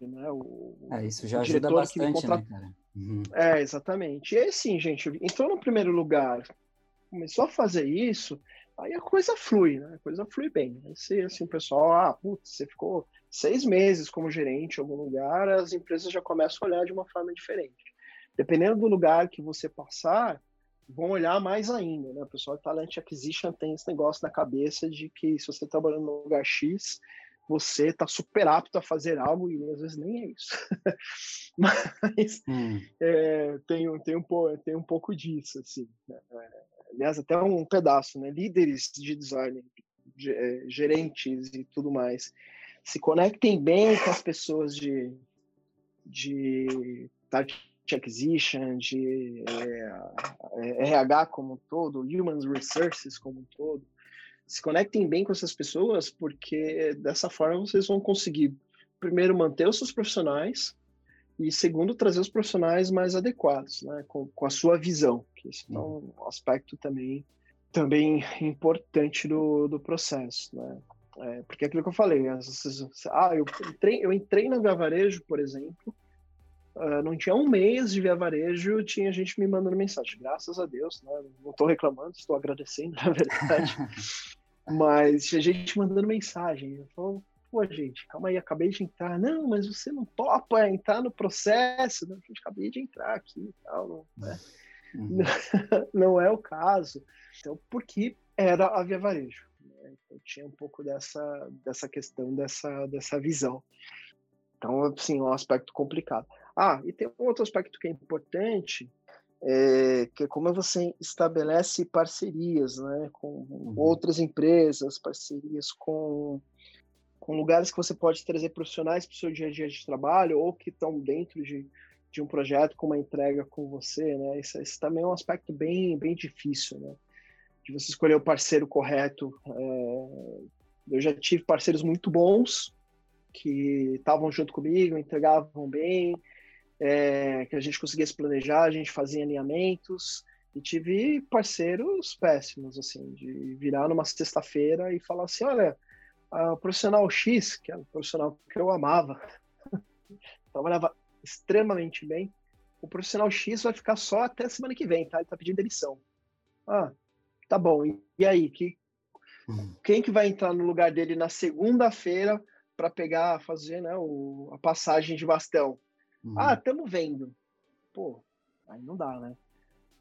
Né? O, é, isso já ajuda bastante, contra... né, cara? Uhum. É, exatamente. E aí, sim, gente, entrou no primeiro lugar, começou a fazer isso, aí a coisa flui, né? A coisa flui bem. Aí você, assim, o pessoal, ah, putz, você ficou seis meses como gerente em algum lugar, as empresas já começam a olhar de uma forma diferente. Dependendo do lugar que você passar, vão olhar mais ainda, né? O pessoal de Talent Acquisition tem esse negócio na cabeça de que se você está trabalhando no lugar X, você está super apto a fazer algo e às vezes nem é isso. [laughs] Mas hum. é, tem, tem, um, tem um pouco disso, assim. Né? É, aliás, até um pedaço, né? Líderes de design, é, gerentes e tudo mais, se conectem bem com as pessoas de, de acquisition, de é, RH como um todo, human resources como um todo, se conectem bem com essas pessoas, porque dessa forma vocês vão conseguir, primeiro, manter os seus profissionais e, segundo, trazer os profissionais mais adequados, né, com, com a sua visão, que esse é um aspecto também, também importante do, do processo, né. É, porque é aquilo que eu falei, ah, eu entrei, eu entrei no Gavarejo, por exemplo, Uh, não tinha um mês de via varejo, tinha gente me mandando mensagem. Graças a Deus, né? Não estou reclamando, estou agradecendo, [laughs] na verdade. mas tinha gente mandando mensagem. Eu falo, pô, gente, calma aí, acabei de entrar. Não, mas você não topa entrar no processo. Não, gente, acabei de entrar aqui e tal. Não, né? uhum. [laughs] não é o caso. Então, porque era a via varejo. Né? Eu tinha um pouco dessa, dessa questão, dessa, dessa visão. Então, assim, é um aspecto complicado. Ah, e tem um outro aspecto que é importante, é, que é como você estabelece parcerias né, com uhum. outras empresas, parcerias com, com lugares que você pode trazer profissionais para o seu dia a dia de trabalho ou que estão dentro de, de um projeto com uma entrega com você. Né? Isso, isso também é um aspecto bem, bem difícil, né? de você escolher o parceiro correto. É, eu já tive parceiros muito bons que estavam junto comigo, entregavam bem, é, que a gente conseguisse planejar, a gente fazia alinhamentos e tive parceiros péssimos, assim, de virar numa sexta-feira e falar assim, olha, o profissional X, que é um profissional que eu amava, [laughs] trabalhava extremamente bem, o profissional X vai ficar só até semana que vem, tá? Ele tá pedindo demissão. Ah, tá bom. E, aí, que, uhum. quem que vai entrar no lugar dele na segunda-feira para pegar, fazer né, o, a passagem de bastão? Uhum. Ah, estamos vendo. Pô, aí não dá, né?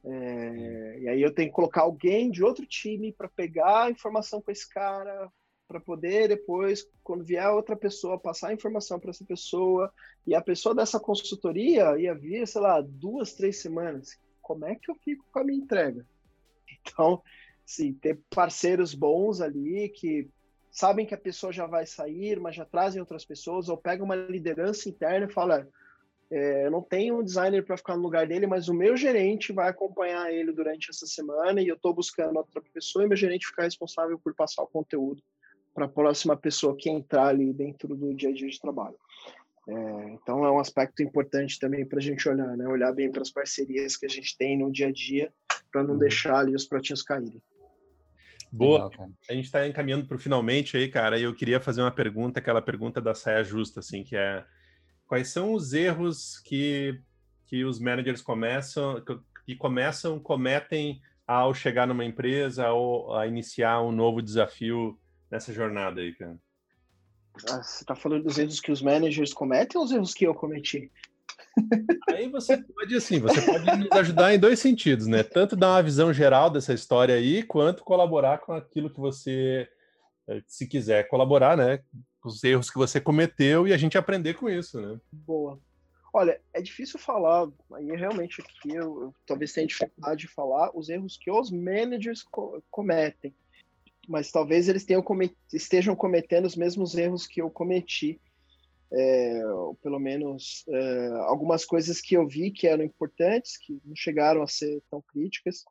É, e aí eu tenho que colocar alguém de outro time para pegar a informação com esse cara, para poder depois, quando vier outra pessoa, passar a informação para essa pessoa, e a pessoa dessa consultoria ia vir, sei lá, duas, três semanas. Como é que eu fico com a minha entrega? [laughs] Então, sim, ter parceiros bons ali que sabem que a pessoa já vai sair, mas já trazem outras pessoas, ou pega uma liderança interna e fala é, eu não tenho um designer para ficar no lugar dele, mas o meu gerente vai acompanhar ele durante essa semana e eu estou buscando outra pessoa e meu gerente ficar responsável por passar o conteúdo para a próxima pessoa que entrar ali dentro do dia a dia de trabalho. É, então é um aspecto importante também para a gente olhar, né? Olhar bem para as parcerias que a gente tem no dia a dia para não uhum. deixar ali os pratinhos caírem. Boa. Legal, a gente está encaminhando para o finalmente aí, cara. E eu queria fazer uma pergunta, aquela pergunta da saia justa, assim, que é quais são os erros que, que os managers começam, que começam, cometem ao chegar numa empresa ou a iniciar um novo desafio nessa jornada aí, cara? Ah, você está falando dos erros que os managers cometem ou os erros que eu cometi? Aí você pode, assim, você pode nos ajudar em dois sentidos, né? Tanto dar uma visão geral dessa história aí, quanto colaborar com aquilo que você, eh, se quiser colaborar, né? Os erros que você cometeu e a gente aprender com isso, né? Boa. Olha, é difícil falar, aí realmente aqui eu, eu talvez tenha dificuldade de falar os erros que os managers co cometem, mas talvez eles comet estejam cometendo os mesmos erros que eu cometi é, pelo menos é, algumas coisas que eu vi que eram importantes, que não chegaram a ser tão críticas,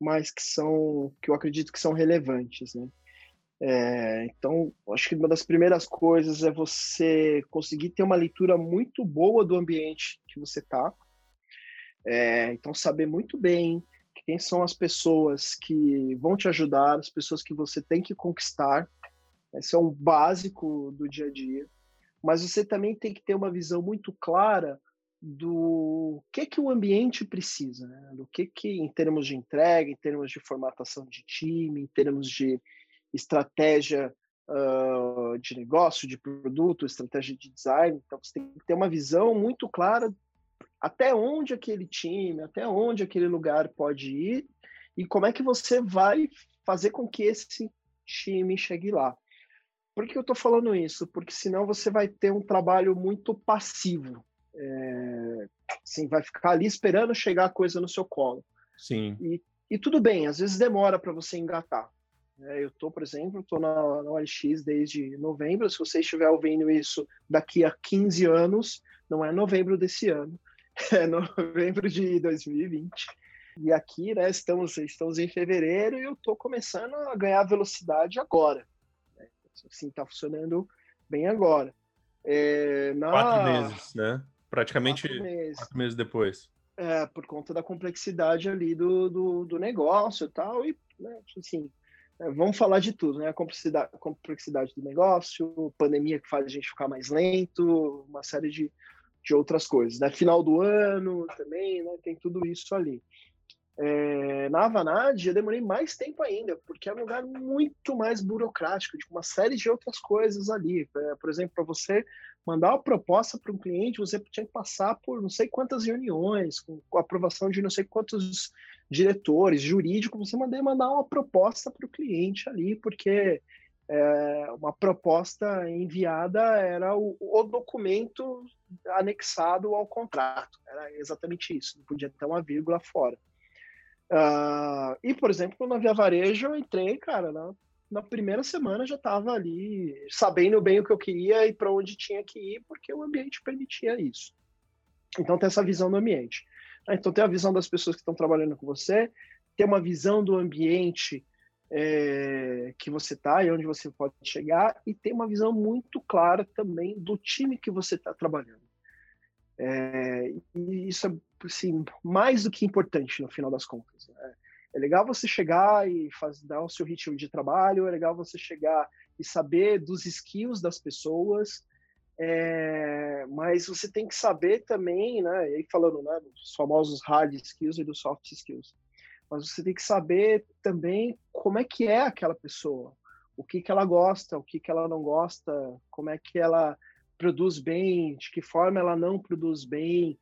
mas que são, que eu acredito que são relevantes, né? É, então, acho que uma das primeiras coisas é você conseguir ter uma leitura muito boa do ambiente que você está. É, então, saber muito bem quem são as pessoas que vão te ajudar, as pessoas que você tem que conquistar. Esse é um básico do dia a dia mas você também tem que ter uma visão muito clara do que que o ambiente precisa, né? do que que em termos de entrega, em termos de formatação de time, em termos de estratégia uh, de negócio, de produto, estratégia de design. Então você tem que ter uma visão muito clara até onde aquele time, até onde aquele lugar pode ir e como é que você vai fazer com que esse time chegue lá. Por que eu estou falando isso? Porque senão você vai ter um trabalho muito passivo. É, assim, vai ficar ali esperando chegar a coisa no seu colo. Sim. E, e tudo bem, às vezes demora para você engatar. É, eu estou, por exemplo, estou na, na OLX desde novembro. Se você estiver ouvindo isso daqui a 15 anos, não é novembro desse ano, [laughs] é novembro de 2020. E aqui, né, estamos, estamos em fevereiro e eu estou começando a ganhar velocidade agora assim, está funcionando bem agora. É, na... Quatro meses, né? Praticamente quatro meses. quatro meses, depois. É, por conta da complexidade ali do, do, do negócio e tal, e, né, assim, vamos falar de tudo, né? A complexidade, complexidade do negócio, pandemia que faz a gente ficar mais lento, uma série de, de outras coisas, né? Final do ano também, né? Tem tudo isso ali. É, na Avanade eu demorei mais tempo ainda, porque é um lugar muito mais burocrático, de uma série de outras coisas ali. É, por exemplo, para você mandar uma proposta para um cliente, você tinha que passar por não sei quantas reuniões, com, aprovação de não sei quantos diretores, jurídico, você mandei mandar uma proposta para o cliente ali, porque é, uma proposta enviada era o, o, documento anexado ao contrato. Era exatamente isso, não podia ter uma vírgula fora. Uh, e, por exemplo, na Via Varejo, eu entrei, cara, na, na primeira semana já estava ali sabendo bem o que eu queria e para onde tinha que ir, porque o ambiente permitia isso. Então, tem essa visão do ambiente. Ah, então, tem a visão das pessoas que estão trabalhando com você, tem uma visão do ambiente é, que você está e onde você pode chegar, e tem uma visão muito clara também do time que você está trabalhando. É, e isso é assim, mais do que importante no final das contas. Né? É legal você chegar e dar o seu ritmo de trabalho, é legal você chegar e saber dos skills das pessoas, é, mas você tem que saber também, né, e aí falando né, dos famosos hard skills e dos soft skills, mas você tem que saber também como é que é aquela pessoa, o que, que ela gosta, o que, que ela não gosta, como é que ela produz bem, de que forma ela não produz bem,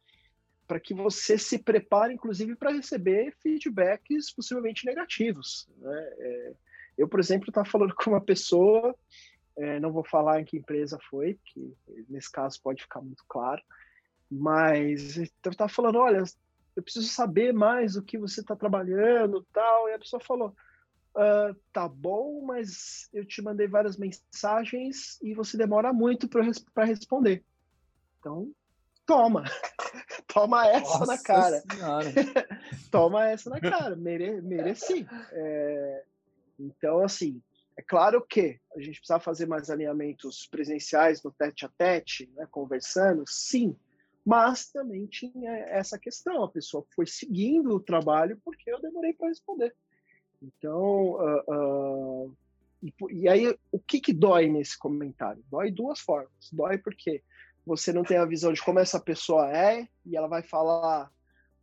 para que você se prepare, inclusive, para receber feedbacks possivelmente negativos. Né? É, eu, por exemplo, estava falando [laughs] com uma pessoa, é, não vou falar em que empresa foi, que nesse caso pode ficar muito claro, mas eu estava falando, olha, eu preciso saber mais o que você está trabalhando tal, e a pessoa falou, Uh, tá bom, mas eu te mandei várias mensagens e você demora muito para responder. Então, toma. [laughs] toma essa Nossa na cara. [laughs] toma essa na cara. Mere mereci. É... Então, assim, é claro que a gente precisa fazer mais alinhamentos presenciais no tete a tete, né, conversando, sim. Mas também tinha essa questão. A pessoa foi seguindo o trabalho porque eu demorei para responder. Então, uh, uh, e, e, aí, o que, que dói nesse comentário? Dói duas formas. Dói porque você não tem a visão de como essa pessoa é e ela vai falar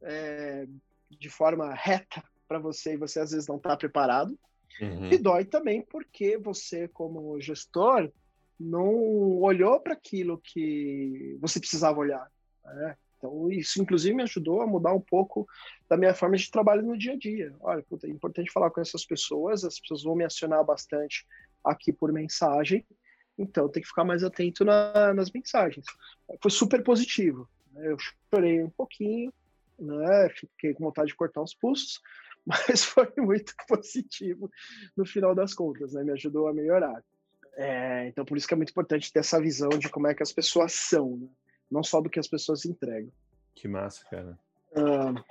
é, de forma reta para você e você às vezes não está preparado. Uhum. E dói também porque você, como gestor, não olhou para aquilo que você precisava olhar. Né? Então, isso, inclusive, me ajudou a mudar um pouco da minha forma de trabalho no dia a dia. Olha, puta, é importante falar com essas pessoas, as pessoas vão me acionar bastante aqui por mensagem, então tem que ficar mais atento na, nas mensagens. Foi super positivo. Né? Eu chorei um pouquinho, né? fiquei com vontade de cortar os pulsos, [laughs] mas foi muito positivo no final das contas, né? me ajudou a melhorar. É, então, por isso que é muito importante ter essa visão de como é que as pessoas são, né? não só do que as pessoas entregam. Que massa, cara. Uh,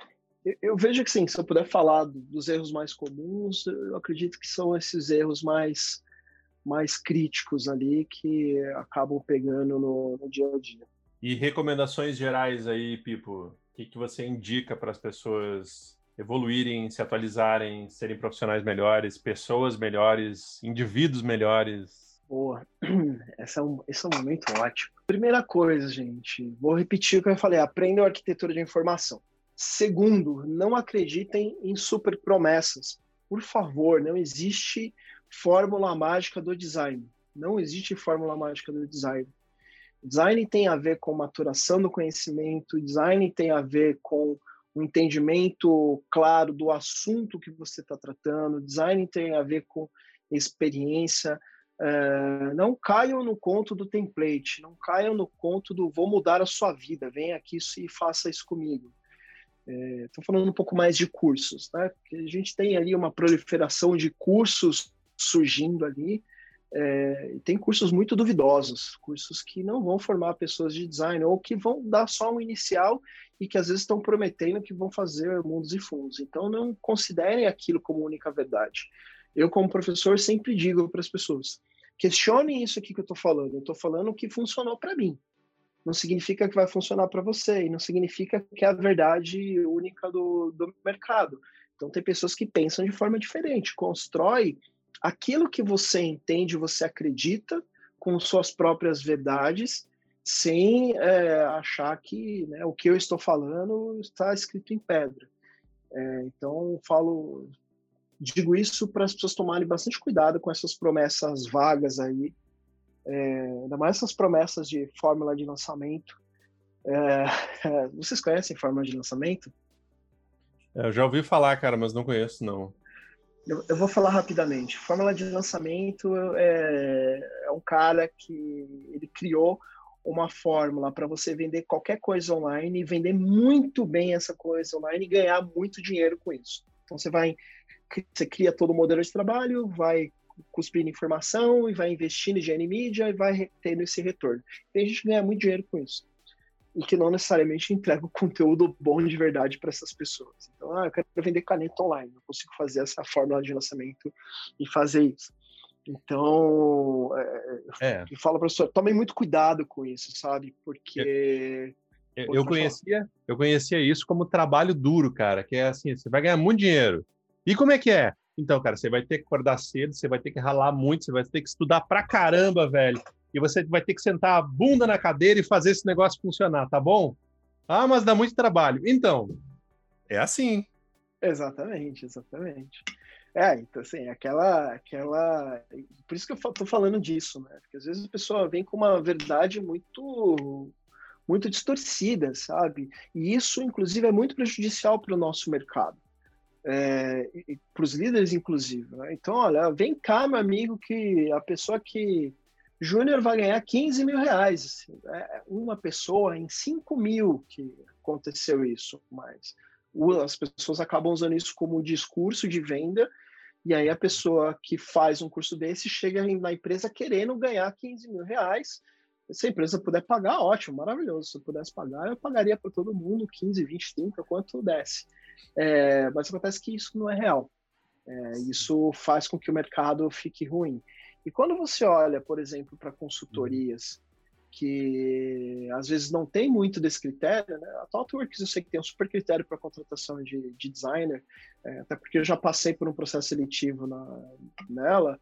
eu, eu, vejo que, sim, se eu puder falar dos erros mais comuns, eu acredito que são esses erros mais, mais críticos ali que acabam pegando no, no dia a dia. E recomendações gerais aí, Pipo? O que, que você indica para as pessoas evoluírem, se atualizarem, serem profissionais melhores, pessoas melhores, indivíduos melhores? Boa, [clears throat] esse é, um, esse é um momento ótimo. Primeira coisa, gente, vou repetir o que eu falei: aprendam arquitetura de informação. Segundo, não acreditem em super promessas. Por favor, não existe fórmula mágica do design. Não existe fórmula mágica do design. Design tem a ver com maturação do conhecimento, design tem a ver com o entendimento claro do assunto que você está tratando, design tem a ver com experiência. É, não caiam no conto do template, não caiam no conto do vou mudar a sua vida, vem aqui e faça isso comigo. Estou é, falando um pouco mais de cursos, né? Porque a gente tem ali uma proliferação de cursos surgindo ali, é, tem cursos muito duvidosos, cursos que não vão formar pessoas de design ou que vão dar só um inicial e que às vezes estão prometendo que vão fazer mundos e fundos. Então não considerem aquilo como única verdade. Eu, como professor, sempre digo para as pessoas: questionem isso aqui que eu estou falando. Eu estou falando o que funcionou para mim. Não significa que vai funcionar para você e não significa que é a verdade única do, do mercado. Então tem pessoas que pensam de forma diferente, constrói aquilo que você entende, você acredita com suas próprias verdades, sem é, achar que né, o que eu estou falando está escrito em pedra. É, então, falo, digo isso para as pessoas tomarem bastante cuidado com essas promessas vagas aí, é, ainda mais essas promessas de fórmula de lançamento. É, [laughs] vocês conhecem fórmula de lançamento? É, eu já ouvi falar, cara, mas não conheço, não. Eu, eu, vou falar rapidamente. Fórmula de lançamento é, é um cara que ele criou uma fórmula para você vender qualquer coisa online e vender muito bem essa coisa online e ganhar muito dinheiro com isso. Então você vai, você cria todo o modelo de trabalho, vai cuspindo informação e vai investindo em mídia e vai tendo esse retorno. A gente ganha muito dinheiro com isso e que não necessariamente entrega o conteúdo bom de verdade para essas pessoas. Então, ah, eu quero vender caneta online, eu consigo fazer essa fórmula de lançamento e fazer isso. Então, é, é. eu falo para o professor, tomem muito cuidado com isso, sabe? Porque eu, eu conhecia, eu conhecia isso como trabalho duro, cara, que é assim, você vai ganhar muito dinheiro. E como é que é? Então, cara, você vai ter que acordar cedo, você vai ter que ralar muito, você vai ter que estudar pra caramba, velho e você vai ter que sentar a bunda na cadeira e fazer esse negócio funcionar, tá bom? Ah, mas dá muito trabalho. Então, é assim. Exatamente, exatamente. É, então assim, aquela, aquela, por isso que eu tô falando disso, né? Porque às vezes a pessoa vem com uma verdade muito, muito distorcida, sabe? E isso, inclusive, é muito prejudicial para o nosso mercado, é, para os líderes, inclusive. Né? Então, olha, vem cá, meu amigo, que a pessoa que Júnior vai ganhar 15 mil reais. É uma pessoa em 5 mil que aconteceu isso, mas as pessoas acabam usando isso como discurso de venda, e aí a pessoa que faz um curso desse chega na empresa querendo ganhar 15 mil reais. Se a empresa puder pagar, ótimo, maravilhoso. Se eu pudesse pagar, eu pagaria para todo mundo 15, 20, 30, quanto desse. É, mas acontece que isso não é real. É, isso faz com que o mercado fique ruim. E quando você olha, por exemplo, para consultorias que às vezes não tem muito desse critério, né? A ThoughtWorks eu sei que tem um super critério para contratação de, de designer, é, até porque eu já passei por um processo seletivo na, nela,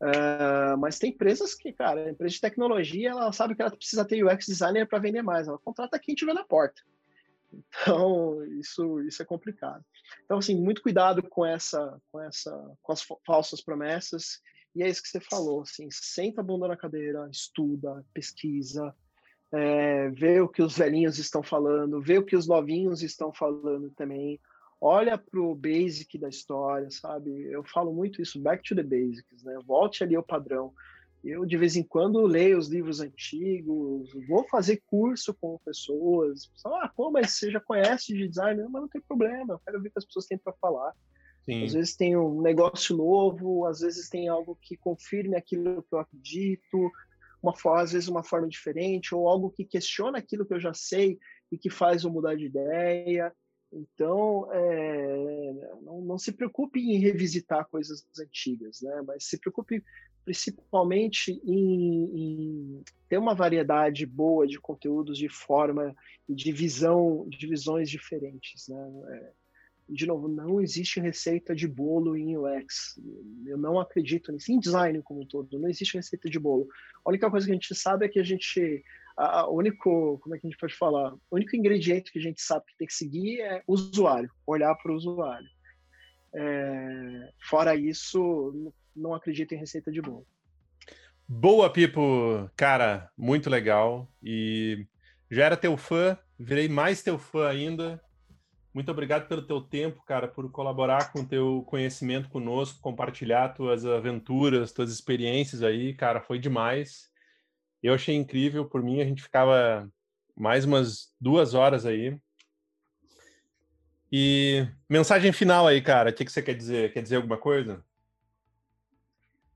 é, mas tem empresas que, cara, empresa de tecnologia, ela sabe que ela precisa ter UX designer para vender mais, ela contrata quem tiver na porta. Então, isso, isso é complicado. Então, assim, muito cuidado com essa, com essa, com as falsas promessas e é isso que você falou, assim, senta a bunda na cadeira, estuda, pesquisa, é, ver o que os velhinhos estão falando, ver o que os novinhos estão falando também. Olha para o basic da história, sabe? Eu falo muito isso, back to the basics, né? Volte ali ao padrão. Eu, de vez em quando, leio os livros antigos, vou fazer curso com pessoas. Ah, pô, mas você já conhece de design? Mas não tem problema, eu quero ver o que as pessoas têm para falar. Sim. Às vezes tem um negócio novo, às vezes tem algo que confirme aquilo que eu acredito, uma, às vezes uma forma diferente, ou algo que questiona aquilo que eu já sei e que faz eu mudar de ideia. Então, é, não, não, se preocupe em revisitar coisas antigas, né? mas se preocupe principalmente em, em, ter uma variedade boa de conteúdos de forma e de visão, de visões diferentes. Né? É, de novo, não existe receita de bolo em UX. Eu não acredito nisso. Em design como um todo, não existe receita de bolo. A única coisa que a gente sabe é que a gente. A, único, como é que a gente pode falar? O único ingrediente que a gente sabe que tem que seguir é o usuário, olhar para o usuário. É, fora isso, não acredito em receita de bolo. Boa, Pipo! Cara, muito legal. E já era teu fã, virei mais teu fã ainda. Muito obrigado pelo teu tempo, cara, por colaborar com o teu conhecimento conosco, compartilhar tuas aventuras, tuas experiências aí, cara, foi demais. Eu achei incrível, por mim a gente ficava mais umas duas horas aí. E mensagem final aí, cara, o que, que você quer dizer? Quer dizer alguma coisa?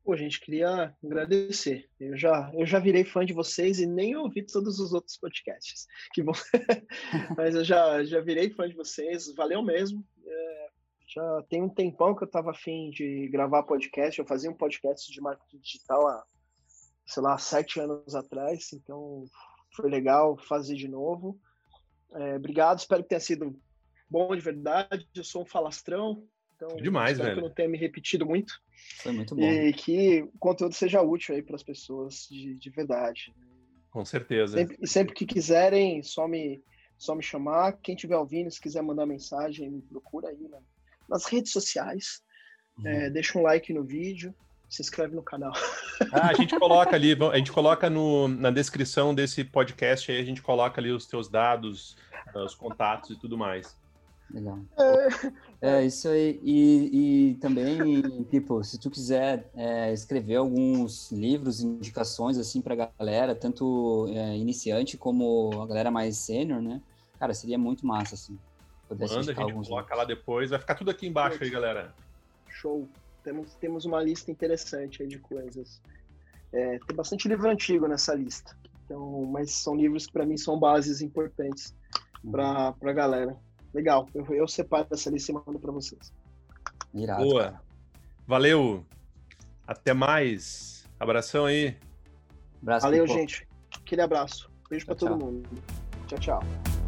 Pô, gente, queria agradecer. Eu já, eu já virei fã de vocês e nem ouvi todos os outros podcasts. Que bom. [laughs] Mas eu já, já virei fã de vocês. Valeu mesmo. É, já tem um tempão que eu estava afim de gravar podcast. Eu fazia um podcast de marketing digital há, sei lá, sete anos atrás. Então, foi legal fazer de novo. É, obrigado. Espero que tenha sido bom de verdade. Eu sou um falastrão. Então, Demais, velho. que eu não tenha me repetido muito. Foi muito bom. E que o conteúdo seja útil aí para as pessoas de, de verdade. Com certeza. Sempre, e sempre que quiserem, só me, só me chamar. Quem estiver ouvindo, se quiser mandar mensagem, me procura aí né? nas redes sociais. Uhum. É, deixa um like no vídeo se inscreve no canal. Ah, a gente coloca ali, a gente coloca no, na descrição desse podcast aí, a gente coloca ali os teus dados, os contatos e tudo mais. Legal. É, é isso aí. E, e também, Pipo, se tu quiser é, escrever alguns livros, indicações assim para galera, tanto é, iniciante como a galera mais sênior, né? Cara, seria muito massa assim. Manda, a gente coloca livros. lá depois. Vai ficar tudo aqui embaixo aí, galera. Show. Temos, temos uma lista interessante aí de coisas. É, tem bastante livro antigo nessa lista. Então, mas são livros que para mim são bases importantes para uhum. a galera. Legal. Eu, eu separo essa lista e mando para vocês. Irado, Boa. Cara. Valeu. Até mais. Abração aí. Abraço, Valeu, gente. Aquele abraço. Beijo para todo mundo. Tchau, tchau.